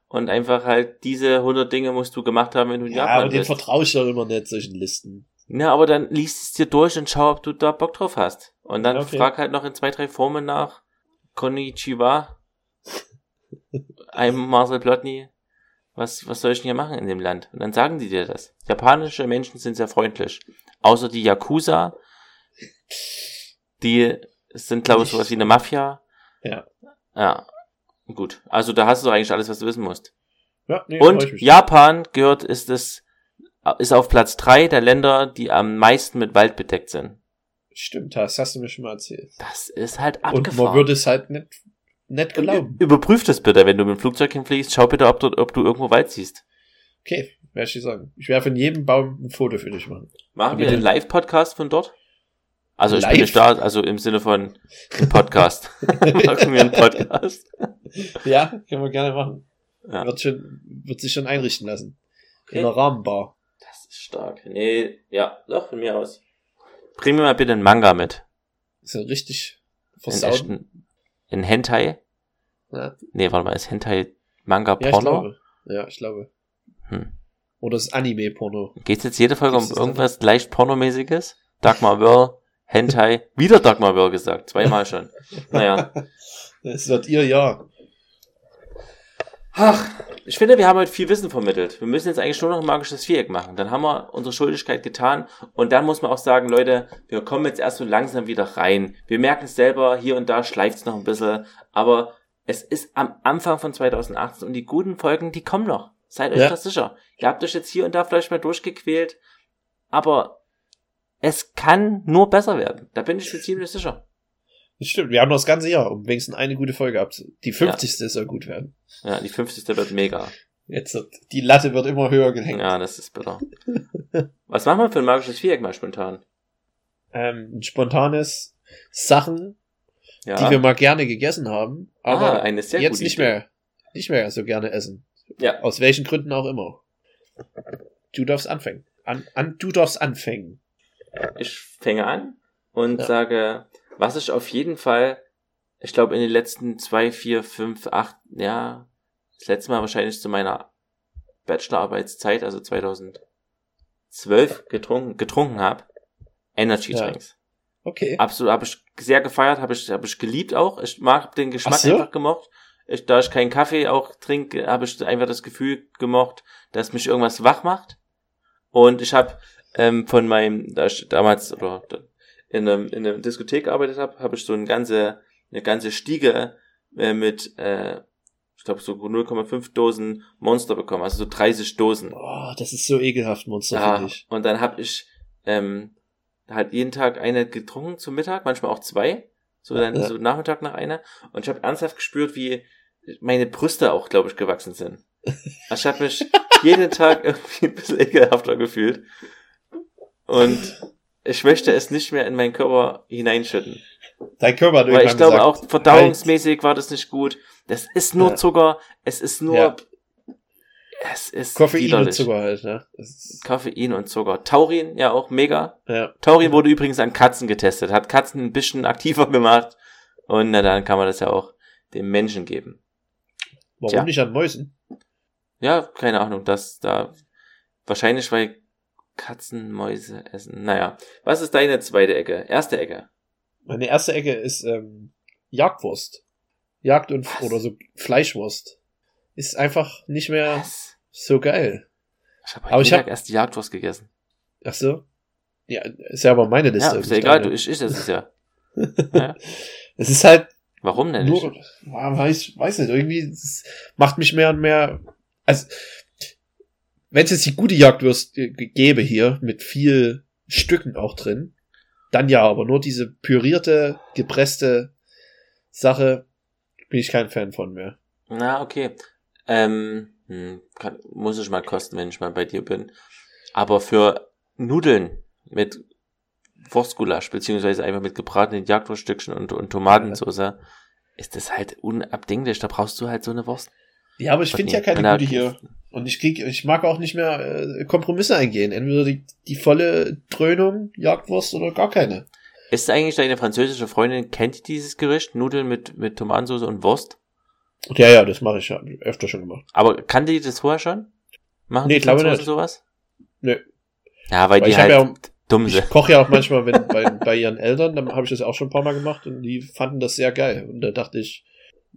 Und einfach halt diese 100 Dinge musst du gemacht haben, wenn du in Ja, Japan aber den bist. vertraue ich doch immer nicht, solchen Listen. Ja, aber dann liest es dir durch und schau, ob du da Bock drauf hast. Und dann Okay. frag halt noch in zwei, drei Formen nach. Konnichiwa. I'm Marcel Plotny. Was, was soll ich denn hier machen in dem Land? Und dann sagen die dir das. Japanische Menschen sind sehr freundlich. Außer die Yakuza. Die sind, glaube ich, sowas wie eine Mafia. Ja. Ja. Gut. Also da hast du eigentlich alles, was du wissen musst. Ja, nee, Und. Japan gehört, ist es, ist auf Platz drei der Länder, die am meisten mit Wald bedeckt sind. Stimmt, das hast du mir schon mal erzählt. Das ist halt Und man abgefahren. würde es halt nicht, nicht glauben. Überprüf das bitte, wenn du mit dem Flugzeug hinfliegst. Schau bitte, ob du, ob du irgendwo Wald siehst. Okay, werde ich dir sagen. Ich werde von jedem Baum ein Foto für dich machen. Machen wir einen dem- Live-Podcast von dort? Also ich Live? bin nicht da, also im Sinne von einem Podcast. Machen wir einen Podcast. Ja, können wir gerne machen. Ja. Wird, schon, wird sich schon einrichten lassen. Okay. In einer Rahmenbar. Das ist stark. Nee, ja, doch, von mir aus. Bring mir mal bitte einen Manga mit. Ist ja richtig In versaut. echten, in Hentai? Ja, Nee, warte mal, ist Hentai Manga ja, ich Porno? glaube. Ja, ich glaube. Hm. Oder das Anime-Porno. Geht's jetzt jede Folge um irgendwas leicht Pornomäßiges? Dagmar Wörl, Hentai, wieder Dagmar Wörl gesagt, zweimal schon. Naja. Das wird ihr Jahr. Ach, ich finde, wir haben heute viel Wissen vermittelt. Wir müssen jetzt eigentlich nur noch ein magisches Viereck machen. Dann haben wir unsere Schuldigkeit getan. Und dann muss man auch sagen, Leute, wir kommen jetzt erst so langsam wieder rein. Wir merken es selber, hier und da schleift's noch ein bisschen. Aber es ist am Anfang von 2018 und die guten Folgen, die kommen noch. Seid euch Ja. das sicher. Ihr habt euch jetzt hier und da vielleicht mal durchgequält. Aber es kann nur besser werden. Da bin ich mir ziemlich sicher. Das stimmt. Wir haben noch das ganze Jahr, um wenigstens eine gute Folge abzu. Die 50. soll gut werden. Ja, die 50. wird mega. Jetzt wird, die Latte wird immer höher gehängt. Ja, das ist bitter. Was machen wir für ein magisches Viereck mal spontan? Ähm, ein spontanes Sachen, Ja. die wir mal gerne gegessen haben, aber ah, eine sehr jetzt nicht Idee. mehr, nicht mehr so gerne essen. Ja. Aus welchen Gründen auch immer. Du darfst anfangen. An, an, du darfst anfangen. Ich fange an und Ja. sage, was ich auf jeden Fall ich glaube, in den letzten zwei, vier, fünf, acht, ja, das letzte Mal wahrscheinlich zu meiner Bachelorarbeitszeit, also 2012, getrunken, getrunken habe. Energy. Drinks. Okay. Absolut, habe ich sehr gefeiert, habe ich, habe ich geliebt auch. Ich mag den Geschmack so? einfach gemocht. Ich, da ich keinen Kaffee auch trinke, habe ich einfach das Gefühl gemocht, dass mich irgendwas wach macht. Und ich habe ähm, von meinem, da ich damals oder in einem in einer Diskothek gearbeitet habe, habe ich so eine ganze eine ganze Stiege äh, mit, äh, ich glaube so 0,5 Dosen Monster bekommen, also so 30 Dosen. Oh, das ist so ekelhaft, Monster, Ja, finde ich. und dann habe ich ähm, halt jeden Tag eine getrunken zum Mittag, manchmal auch zwei, so dann Ja. so Nachmittag nach einer. Und ich habe ernsthaft gespürt, wie meine Brüste auch, glaube ich, gewachsen sind. Also ich habe mich jeden Tag irgendwie ein bisschen ekelhafter gefühlt. Und ich möchte es nicht mehr in meinen Körper hineinschütten. Dein Körper hat Weil ich glaube gesagt, auch verdauungsmäßig war das nicht gut. Das ist nur. Zucker, es ist nur, Ja. Es ist Koffein und widerlich. Zucker halt, ne? Koffein und Zucker. Taurin, ja auch mega. ja. Taurin wurde übrigens an Katzen getestet, hat Katzen ein bisschen aktiver gemacht. Und na dann kann man das ja auch dem Menschen geben. Warum Tja. nicht an Mäusen? Ja, keine Ahnung, dass da wahrscheinlich weil Katzen Mäuse essen. Naja, was ist deine zweite Ecke? Erste Ecke. Meine erste Ecke ist ähm, Jagdwurst. Jagd und Was? oder so Fleischwurst. Ist einfach nicht mehr Was? So geil. Ich habe Aber heute ich Mittag hab- erst die Jagdwurst gegessen. Ach so? Ja, ist ja aber meine Liste. Ja, ist ja nicht egal, deine. du, ich, ich esse es ja. ja. Es ist halt Warum denn nicht? nur, ja, weiß, weiß nicht, irgendwie es macht mich mehr und mehr, also, wenn es jetzt die gute Jagdwurst gäbe hier, mit viel Stücken auch drin, dann ja, aber nur diese pürierte, gepresste Sache bin ich kein Fan von mehr. Na, okay. Ähm, hm, kann, muss ich mal kosten, wenn ich mal bei dir bin. Aber für Nudeln mit Wurstgulasch, beziehungsweise einfach mit gebratenen Jagdwurststückchen und, und Tomatensauce, ist das halt unabdinglich. Da brauchst du halt so eine Wurst. Ja, aber ich finde ja keine gute hier. Und ich krieg, ich mag auch nicht mehr äh, Kompromisse eingehen. Entweder die, die volle Dröhnung, Jagdwurst oder gar keine. Ist eigentlich deine französische Freundin, kennt die dieses Gericht? Nudeln mit, mit Tomatensauce und Wurst? Ja, ja, das mache ich ja öfter schon gemacht. Aber kannte die das vorher schon? Machen Nee, die glaube nicht. sowas? Nö. Ja, weil, Weil die ich halt ja- dumm Ich sind. koche ja auch manchmal wenn, bei, bei ihren Eltern, dann habe ich das auch schon ein paar Mal gemacht und die fanden das sehr geil. Und da dachte ich,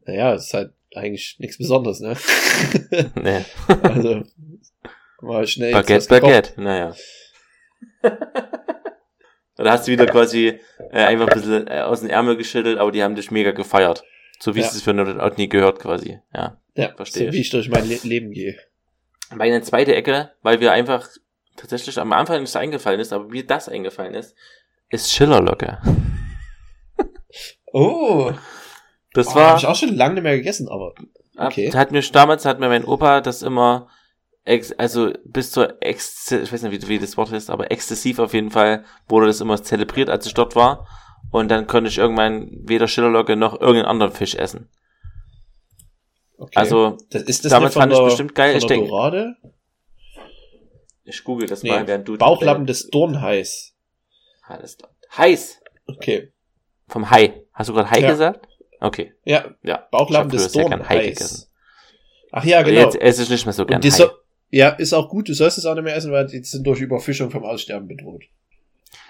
naja, es ist halt eigentlich nichts Besonderes, ne? Nee. also mal schnell Baguette. Baguette, naja. da hast du wieder quasi äh, einfach ein bisschen äh, aus dem Ärmel geschüttelt, aber die haben dich mega gefeiert. So wie Ja. es für eine Otni gehört quasi. Ja. Ja, Verstehe so wie ich. durch mein Le Leben gehe. Meine zweite Ecke, weil wir einfach tatsächlich am Anfang nicht eingefallen ist, aber mir das eingefallen ist, ist Schillerlocke. Oh, Das oh, war, habe ich auch schon lange nicht mehr gegessen, aber okay. Hat mir damals hat mir mein Opa das immer ex, also bis zur ex, ich weiß nicht wie, wie das Wort ist, aber exzessiv auf jeden Fall wurde das immer zelebriert, als ich dort war. Und dann konnte ich irgendwann weder Schillerlocke noch irgendeinen anderen Fisch essen. okay. Also das ist das von fand ich der, bestimmt geil. Ich der denk- Dorade? ich google das Nee, mal, während du Bauchlappen des Dornhais. Alles klar. Heiß Okay. vom Hai. Hast du gerade Hai Ja. gesagt? Okay. Ja, Ja. Bauchlappen Ich des Dornhais. Ach ja, genau. Jetzt esse ich nicht mehr so gern Und die Hai. so, ja, ist auch gut. Du sollst es auch nicht mehr essen, weil die sind durch Überfischung vom Aussterben bedroht.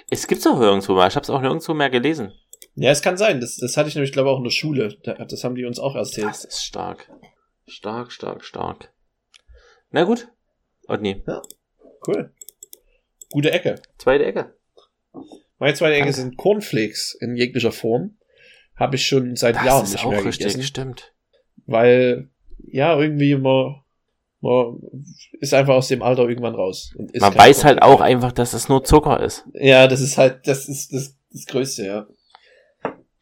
Es gibt's auch nirgendwo mal. Ich habe es auch nirgendwo mehr gelesen. Ja, es kann sein. Das, das hatte ich nämlich, glaube ich, auch in der Schule. Da- Das haben die uns auch erzählt. Das ist stark. Stark, stark, stark. Na gut. Otni, Cool. Gute Ecke. zweite Ecke. Meine zweite Ecke Danke. sind Cornflakes in jeglicher Form. Habe ich schon seit Das Jahren ist nicht auch mehr richtig, gegessen. stimmt. Weil, ja, irgendwie man ist einfach aus dem Alter irgendwann raus. Man weiß halt Cornflakes auch einfach, dass es nur Zucker ist. Ja, das ist halt, das ist das, das Größte, ja.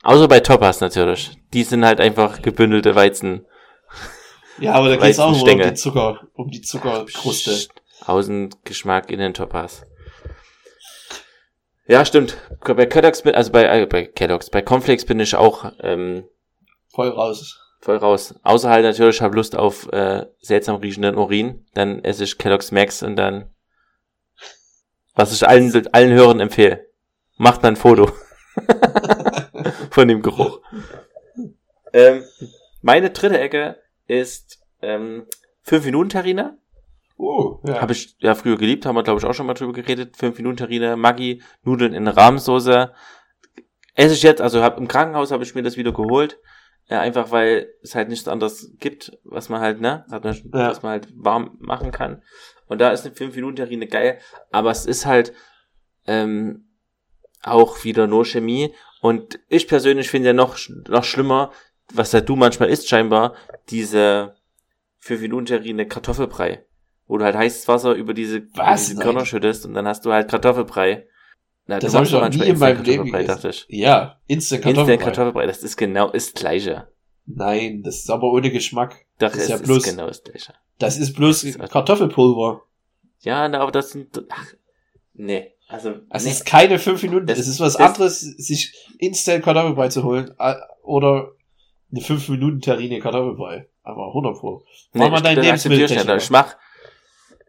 Außer bei Toppers natürlich. Die sind halt einfach gebündelte Weizen. Ja, aber da geht's auch nur um die Zucker, um die Zuckerkruste. Psst. Außengeschmack in den Toppers. Ja, stimmt. Bei Kellogg's bin, also bei, äh, bei Kellogg's, bei Cornflakes bin ich auch ähm, Voll raus. Voll raus. Außer halt natürlich, ich habe Lust auf äh, seltsam riechenden Urin. Dann esse ich Kellogg's Max und dann, was ich allen, allen Hörern empfehle, macht mal ein Foto von dem Geruch. Ähm, meine dritte Ecke ist ähm, 5-Minuten-Terrine. Oh, ja. Habe ich ja früher geliebt, haben wir glaube ich auch schon mal drüber geredet. 5-Minuten-Terrine, Maggi, Nudeln in Rahmsoße. Esse ich jetzt, also hab, im Krankenhaus habe ich mir das wieder geholt. Ja, einfach weil es halt nichts anderes gibt, was man halt, ne, hat man, Ja. was man halt warm machen kann. Und da ist eine 5-Minuten-Terrine geil, aber es ist halt ähm, auch wieder nur Chemie. Und ich persönlich finde ja noch, noch schlimmer, was ja du manchmal isst scheinbar, diese 5-Minuten-Terrine Kartoffelbrei. Wo du halt heißes Wasser über diese, über diese. Körner schüttest und dann hast du halt Kartoffelbrei. Na, Das du hab machst ich noch nie in meinem Leben Kartoffelbrei, gegessen. dachte ich. Ja, Instant Instant Kartoffelbrei. Kartoffelbrei, das ist genau das Gleiche. Nein, das ist aber ohne Geschmack. Doch, Das ist ja ist bloß- genau das Gleiche. Das ist bloß Das ist- Kartoffelpulver. Ja, na, aber das sind, ach, nee, also, Es nee. ist keine fünf Minuten. Das- Es ist was das- anderes, sich Instant Kartoffelbrei zu holen oder eine fünf Minuten Terrine Kartoffelbrei. Aber 100 pro. Mach mal dein. Lebensmitteltechniker. Ich mach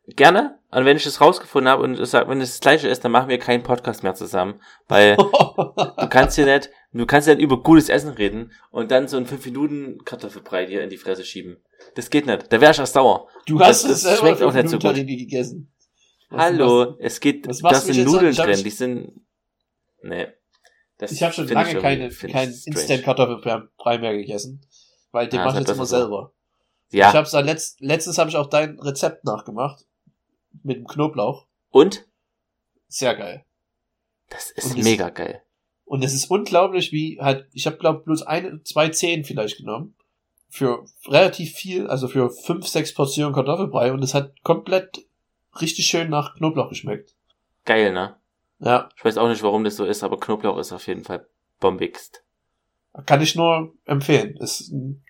gerne, und wenn ich das rausgefunden habe und es sagt, wenn es das gleiche ist, dann machen wir keinen Podcast mehr zusammen, weil du kannst ja nicht, du kannst nicht über gutes Essen reden und dann so einen 5 Minuten Kartoffelbrei dir in die Fresse schieben. Das geht nicht. Da wäre ich erst sauer. Du hast Das- es das schmeckt auch nicht so gut. Gegessen. Was- Hallo, es geht, was da machst du mich sind? Nudeln Ich drin, mich- die sind, nee. Das Ich habe schon lange keine, ich kein strange. Instant Kartoffelbrei mehr gegessen. Weil den Ah, mache ich halt jetzt besser immer selber. Ja, Ich hab's dann letzt, letztens habe ich auch dein Rezept nachgemacht. Mit dem Knoblauch. und? Sehr geil. Das ist das- mega geil. Und es ist unglaublich, wie halt, ich habe glaube bloß eine, zwei Zehen vielleicht genommen. Für relativ viel, also für fünf, sechs Portionen Kartoffelbrei und es hat komplett richtig schön nach Knoblauch geschmeckt. Geil, ne? Ja, Ich weiß auch nicht, warum das so ist, aber Knoblauch ist auf jeden Fall bombigst. kann ich nur empfehlen. Ist ein,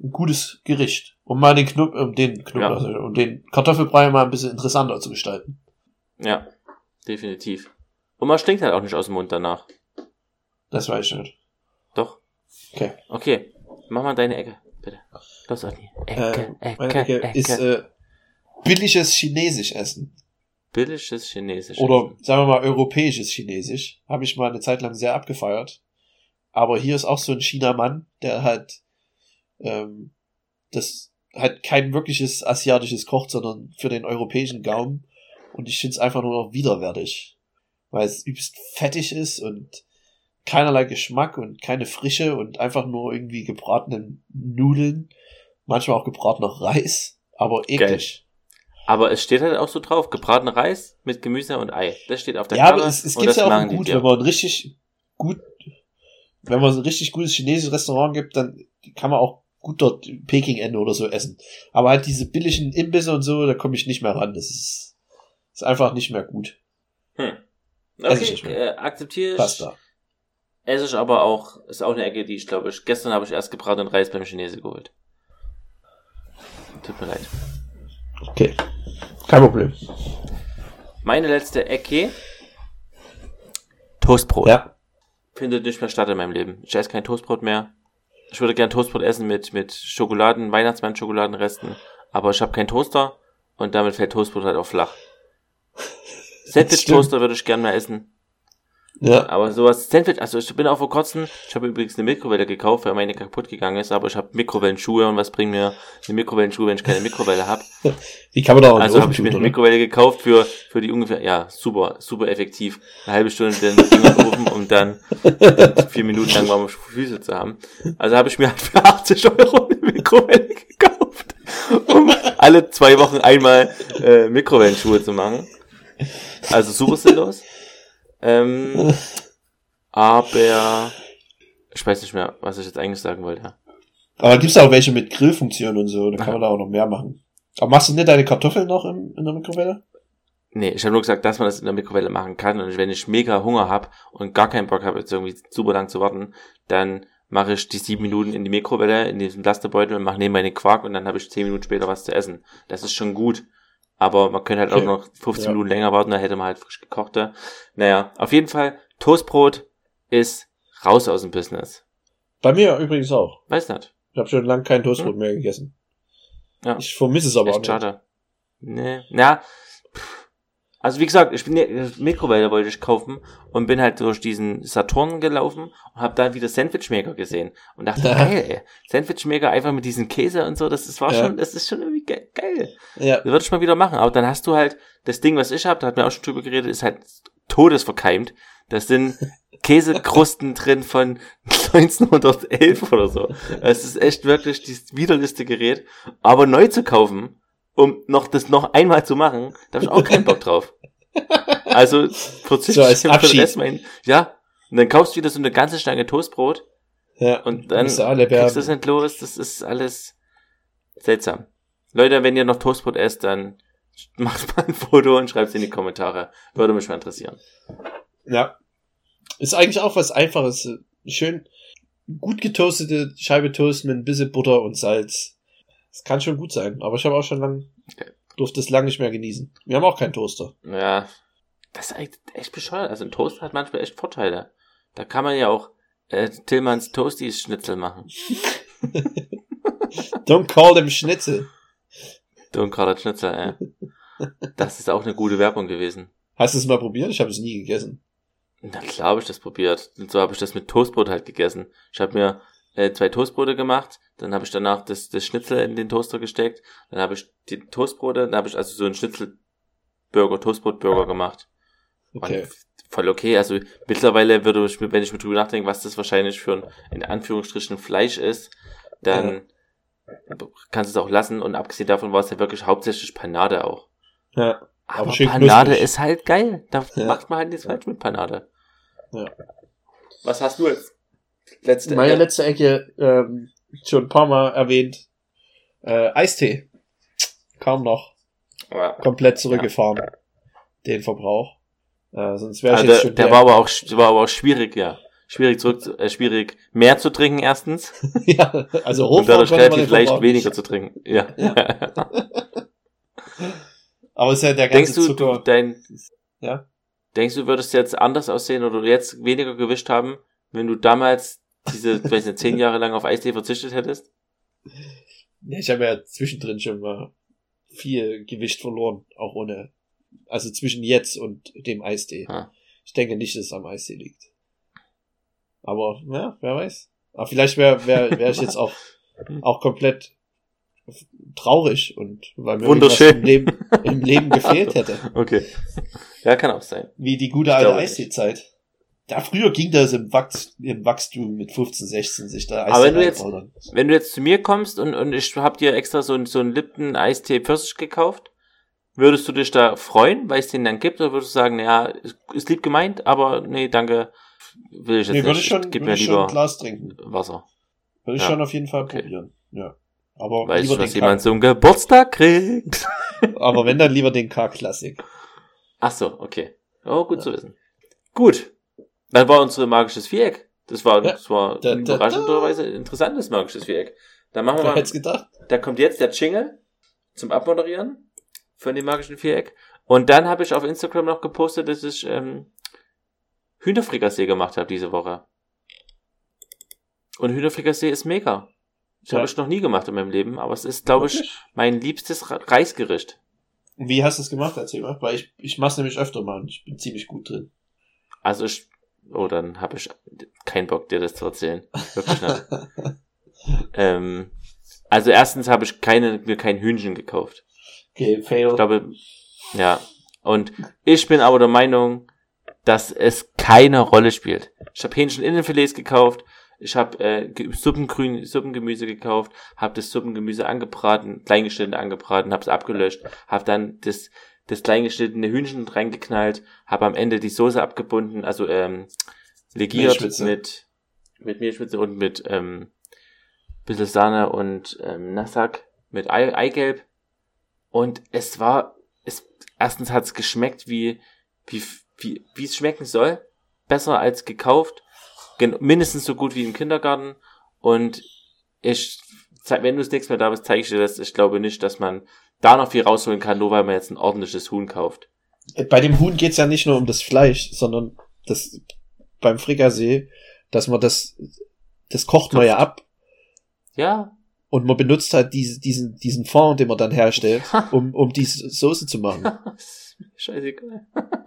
ein gutes Gericht. Um mal den Knob um den Knoblauch, um den Kartoffelbrei mal ein bisschen interessanter zu gestalten. Ja, definitiv. Und man stinkt halt auch nicht aus dem Mund danach. Das weiß ich nicht. Doch. Okay. Okay, mach mal deine Ecke, bitte. Los, Adi. Ecke, Äh, Ecke, Ecke Ecke. ist äh, billiges Chinesisch essen. Billiges Chinesisch. Oder sagen wir mal europäisches Chinesisch. Habe ich mal eine Zeit lang sehr abgefeiert. Aber hier ist auch so ein Chinamann, der halt ähm, das halt kein wirkliches asiatisches kocht, sondern für den europäischen Gaumen. Und ich finde es einfach nur noch widerwärtig. Weil es übelst fettig ist und keinerlei Geschmack und keine Frische und einfach nur irgendwie gebratene Nudeln. Manchmal auch gebratener Reis. Aber eklig. Aber es steht halt auch so drauf, gebratener Reis mit Gemüse und Ei. Das steht auf der Ja, Karte. aber es, es gibt ja auch gut, wenn man ein richtig gut, wenn man so ein richtig gutes chinesisches Restaurant gibt, dann kann man auch gut dort Peking-Ende oder so essen. Aber halt diese billigen Imbisse und so, da komme ich nicht mehr ran. Das ist, ist einfach nicht mehr gut. ich Okay, nicht mehr. äh, akzeptiere ich. Pasta. Esse ich aber auch, ist auch eine Ecke, die ich glaube ich, gestern habe ich erst gebratenen Reis beim Chinesen geholt. Tut mir leid. Okay. Kein Problem. Meine letzte Ecke. Toastbrot. Ja. Findet nicht mehr statt in meinem Leben. Ich esse kein Toastbrot mehr. Ich würde gern Toastbrot essen mit, mit Schokoladen, Weihnachtsmann-Schokoladenresten. Aber ich habe keinen Toaster und damit fällt Toastbrot halt auch flach. Sandwich-Toaster würde ich gern mal essen. Ja. Aber sowas, Sandwich, also ich bin auch vor kurzem, ich habe übrigens eine Mikrowelle gekauft, weil meine kaputt gegangen ist, aber ich habe Mikrowellenschuhe und was bringt mir eine Mikrowellenschuhe, wenn ich keine Mikrowelle habe? Die kann man da auch Also habe ich mir eine? Mikrowelle gekauft für, für die ungefähr, ja, super, super effektiv. Eine halbe Stunde den Ding im Ofen, um dann vier Minuten lang warme Füße zu haben. Also habe ich mir halt für 80 Euro eine Mikrowelle gekauft, um alle zwei Wochen einmal äh, Mikrowellenschuhe zu machen. Also super sinnlos. Ähm, aber ich weiß nicht mehr, was ich jetzt eigentlich sagen wollte. Aber gibt's auch welche mit Grillfunktion und so, da kann man da auch noch mehr machen. Aber machst du nicht deine Kartoffeln noch in, in der Mikrowelle? Nee, ich habe nur gesagt, dass man das in der Mikrowelle machen kann. Und wenn ich mega Hunger habe und gar keinen Bock habe, jetzt irgendwie super lang zu warten, dann mache ich die sieben Minuten in die Mikrowelle, in diesem Plastebeutel und mache nebenbei den Quark und dann habe ich zehn Minuten später was zu essen. Das ist schon gut. Aber man könnte halt Okay. auch noch 15 Ja. Minuten länger warten, da hätte man halt frisch gekochte. Naja, auf jeden Fall, Toastbrot ist raus aus dem Business. Bei mir übrigens auch. Weiß nicht. Ich habe schon lange kein Toastbrot mehr gegessen. Ja. Ich vermisse es aber auch Echt nicht. schade. Nee, na. Also wie gesagt, ich bin ja, Mikrowelle wollte ich kaufen und bin halt durch diesen Saturn gelaufen und habe da wieder Sandwichmaker gesehen und dachte, geil, ey, Sandwichmaker einfach mit diesem Käse und so, das, das war Ja. schon, das ist schon irgendwie ge geil. Ja, Das würde ich mal wieder machen. Aber dann hast du halt das Ding, was ich habe, da hat mir auch schon drüber geredet, ist halt todesverkeimt. Das sind Käsekrusten drin von 1911 oder so. Es ist echt wirklich das widerlichste Gerät. Aber neu zu kaufen, um noch das noch einmal zu machen, da habe ich auch keinen Bock drauf. Also verzichte So ich für den. Rest mein, ja. Und dann kaufst du wieder so eine ganze Stange Toastbrot ja. und dann kriegst du es nicht los. Das ist alles seltsam. Leute, wenn ihr noch Toastbrot esst, dann macht mal ein Foto und schreibt es in die Kommentare. Würde mich mal interessieren. Ja. Ist eigentlich auch was Einfaches. Schön gut getoastete Scheibe Toast mit ein bisschen Butter und Salz. Das kann schon gut sein. Aber ich habe auch schon lang, Okay. durfte es lang nicht mehr genießen. Wir haben auch keinen Toaster. Ja, das ist echt, echt bescheuert. Also ein Toast hat manchmal echt Vorteile. Da kann man ja auch äh, Tillmanns Toasties Schnitzel machen. Don't call them Schnitzel. Don Carlos Schnitzel, ey. Das ist auch eine gute Werbung gewesen. Hast du es mal probiert? Ich habe es nie gegessen. Na klar habe ich das probiert. Und so habe ich das mit Toastbrot halt gegessen. Ich habe mir äh, zwei Toastbrote gemacht, dann habe ich danach das, das Schnitzel in den Toaster gesteckt, dann habe ich die Toastbrote, dann habe ich also so einen Schnitzelburger, Toastbrotburger gemacht. Okay. Und voll okay. Also mittlerweile würde ich, mir- wenn ich mir drüber nachdenke, was das wahrscheinlich für ein, in Anführungsstrichen, Fleisch ist, dann kannst du es auch lassen. Und abgesehen davon war es ja wirklich hauptsächlich Panade auch. Ja. Aber, Aber Panade ist halt geil. Da Ja. macht man halt nichts falsch mit Panade. Ja. Was hast du jetzt? Letzte Meine Ecke? letzte Ecke, ähm, schon ein paar Mal erwähnt. Äh, Eistee. Kaum noch. Ja. Komplett zurückgefahren. Den Verbrauch. Äh, sonst wäre ich Also jetzt der, schon der war aber auch war aber auch schwierig, ja. Schwierig zurück, zu- äh, schwierig mehr zu trinken erstens ja, also und hochfahren dadurch relativ leicht Verbrauch weniger zu trinken. Ja. Aber es ist ja der Denkst ganze du, du Zucker. dein Ja. Denkst du, würdest jetzt anders aussehen oder jetzt weniger gewischt haben, wenn du damals diese, weiß nicht, zehn Jahre lang auf Eistee verzichtet hättest? Ja, ich habe ja zwischendrin schon mal viel Gewicht verloren, auch ohne, also zwischen jetzt und dem Eistee. Ah. Ich denke nicht, dass es am Eistee liegt. Aber, ja, wer weiß. Aber vielleicht wäre wär, wär ich jetzt auch, auch komplett traurig und weil mir Wunderschön. im Leben, im Leben gefehlt hätte. Okay. Ja, kann auch sein. Wie die gute alte. Eistee-Zeit. Da früher ging das im, Wachs, im Wachstum mit 15, 16 sich da Aber wenn du jetzt-. Wenn du jetzt zu mir kommst und, und ich hab dir extra so, ein- so einen Lipton Eistee Pfirsich gekauft, würdest du dich da freuen, weil es den dann gibt, oder würdest du sagen, ja, ist, ist lieb gemeint, aber nee, danke, will ich jetzt Nee, nicht. würde ich schon, Gib würde ich schon lieber ein Glas trinken. Wasser. Würde ich Ja. schon auf jeden Fall Okay. probieren. Ja. Aber Weiß lieber ich, was den jemand zum Geburtstag kriegt. Aber wenn dann lieber den K-Klassik. Ach so, okay. Oh, gut zu wissen. Gut. Dann war unsere magisches Viereck. Das war, Ja. das war Da, da, da. überraschenderweise interessantes magisches Viereck. Dann machen wir mal, es gedacht? da kommt jetzt der Jingle zum Abmoderieren von dem magischen Viereck. Und dann habe ich auf Instagram noch gepostet, dass ich ähm, Hühnerfrikassee gemacht habe diese Woche. Und Hühnerfrikassee ist mega. Ich Ja. habe ich noch nie gemacht in meinem Leben, aber es ist, glaube ich, mein liebstes Re- Reisgericht. Wie hast du es gemacht? Erzähl mal. Weil ich, ich mach's nämlich öfter mal und ich bin ziemlich gut drin. Also ich, oh, dann habe ich keinen Bock, dir das zu erzählen. Wirklich nicht. ähm, also erstens habe ich keine, mir kein Hühnchen gekauft. Okay, fail. Ich glaube, ja. Und ich bin aber der Meinung, dass es keine Rolle spielt. Ich habe Hähncheninnenfilets gekauft, ich habe äh, Suppengrün, Suppengemüse gekauft, habe das Suppengemüse angebraten, kleingeschnitten angebraten, habe es abgelöscht, habe dann das das kleingeschnittene Hühnchen reingeknallt, habe am Ende die Soße abgebunden, also ähm, legiert mit mit Mehlschwitze und mit ähm, bisschen Sahne und ähm, Nassack mit Ei, Eigelb. Und es war es erstens hat es geschmeckt wie wie wie wie es schmecken soll. Besser als gekauft. Gen mindestens so gut wie im Kindergarten. Und ich wenn du das nächste Mal da bist zeige ich dir das. Ich glaube nicht dass man da noch viel rausholen kann nur weil man jetzt ein ordentliches Huhn kauft Bei dem Huhn geht's ja nicht nur um das Fleisch, sondern das beim Frikassee, dass man das, das kocht man ja ab. ja Und man benutzt halt diese, diesen, diesen Fond, den man dann herstellt, um, um die Soße zu machen. Scheißegal.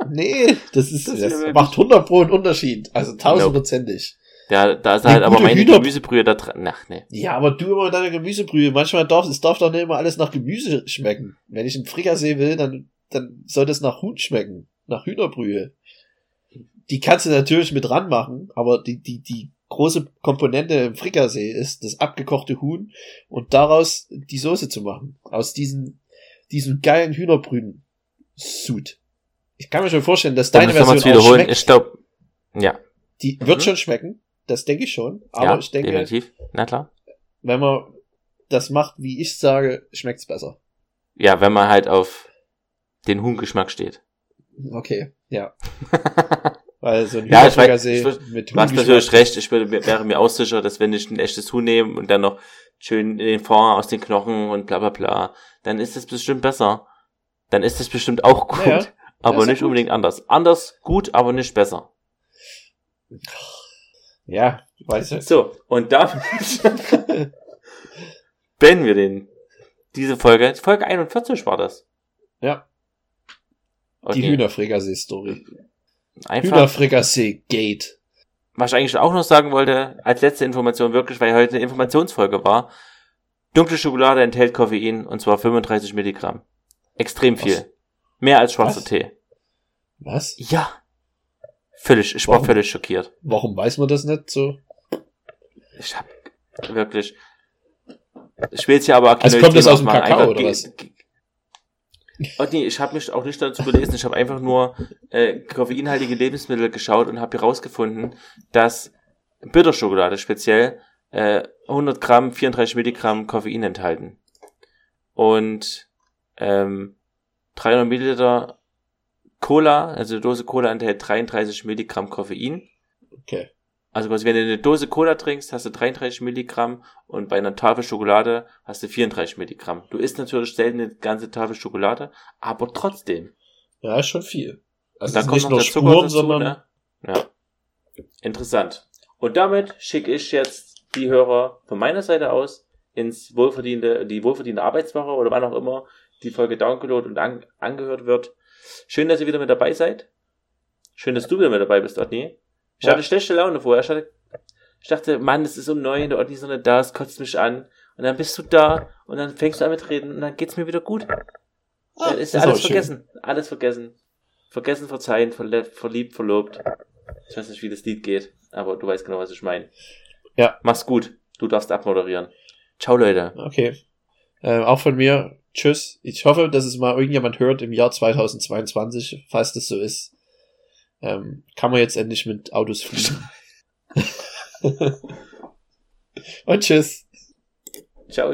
Nee, das ist, Das das, macht 100 Pro einen Unterschied. Also tausendprozentig. Ja, da ist halt aber meine Hühner- Gemüsebrühe da dran. Ach, nee. Ja, aber du immer deine Gemüsebrühe. Manchmal darf, es darf doch nicht immer alles nach Gemüse schmecken. Wenn ich einen Frikassee will, dann, dann soll das nach Huhn schmecken. Nach Hühnerbrühe. Die kannst du natürlich mit ranmachen, aber die, die, die große Komponente im Frikassee ist das abgekochte Huhn und daraus die Soße zu machen. Aus diesen, diesen geilen Hühnerbrühen. Sud. Ich kann mir schon vorstellen, dass Da deine uns Version auch wiederholen. schmeckt. Ich glaube, ja, Die wird Mhm. schon schmecken. Das denke ich schon. Aber ja, ich denke, definitiv. Na klar. wenn man das macht, wie ich sage, schmeckt's besser. Ja, wenn man halt auf den Huhngeschmack steht. Okay, ja. Weil so ein Ja, ich weiß- ich mit Du hast Huhngeschmack- natürlich recht, ich würde, wäre mir auch sicher, dass wenn ich ein echtes Huhn nehme und dann noch schön den Fond aus den Knochen und bla bla bla, dann ist das bestimmt besser. Dann ist das bestimmt auch gut, Ja, aber nicht gut. unbedingt anders. Anders gut, aber nicht besser. Ja, weiß ich. So, und damit beenden wir diese Folge. Folge 41 war das. Ja, Okay. die Hühnerfrikassee-Story. Einfach, Hühnerfrikassee-Gate. was ich eigentlich auch noch sagen wollte, als letzte Information wirklich, weil heute eine Informationsfolge war. Dunkle Schokolade enthält Koffein und zwar 35 Milligramm. Extrem viel. Was? Mehr als schwarzer Was? Tee. Was? Ja. Völlig, ich war Warum? völlig schockiert. Warum weiß man das nicht so? Ich hab wirklich. Ich will jetzt ja aber Also kommt das Themen aus dem Kakao, einfach oder was? Oh, nee, ich habe mich auch nicht dazu belesen. Ich habe einfach nur äh, koffeinhaltige Lebensmittel geschaut und habe herausgefunden, dass Bitterschokolade speziell äh, 100 Gramm, 34 Milligramm Koffein enthalten. Und ähm, 300 Milliliter Cola, also eine Dose Cola enthält 33 Milligramm Koffein. Okay. Also quasi, wenn du eine Dose Cola trinkst, hast du 33 Milligramm und bei einer Tafel Schokolade hast du 34 Milligramm. Du isst natürlich selten eine ganze Tafel Schokolade, aber trotzdem. Ja, ist schon viel. Also da kommt nicht noch nur der Zucker Spuren, dazu, sondern ne? Ja. Interessant. Und damit schicke ich jetzt die Hörer von meiner Seite aus ins wohlverdiente, die wohlverdiente Arbeitswoche oder wann auch immer die Folge downgeloadet und an, angehört wird. Schön, dass ihr wieder mit dabei seid. Schön, dass du wieder mit dabei bist, Otni. Ich Ja. hatte schlechte Laune vorher. Ich, hatte, ich dachte, Mann, es ist um neun, der Otni ist noch nicht da, es kotzt mich an. Und dann bist du da und dann fängst du an mit reden und dann geht's mir wieder gut. dann ist ist alles auch schön. vergessen. Alles vergessen. Vergessen, verzeihen, verle verliebt, verlobt. Ich weiß nicht, wie das Lied geht, aber du weißt genau, was ich meine. Ja. Mach's gut. Du darfst abmoderieren. Ciao, Leute. Okay. Äh, auch von mir, tschüss. Ich hoffe, dass es mal irgendjemand hört im Jahr 2022, falls das so ist. Ähm, kann man jetzt endlich mit Autos fliegen. Und tschüss. Ciao.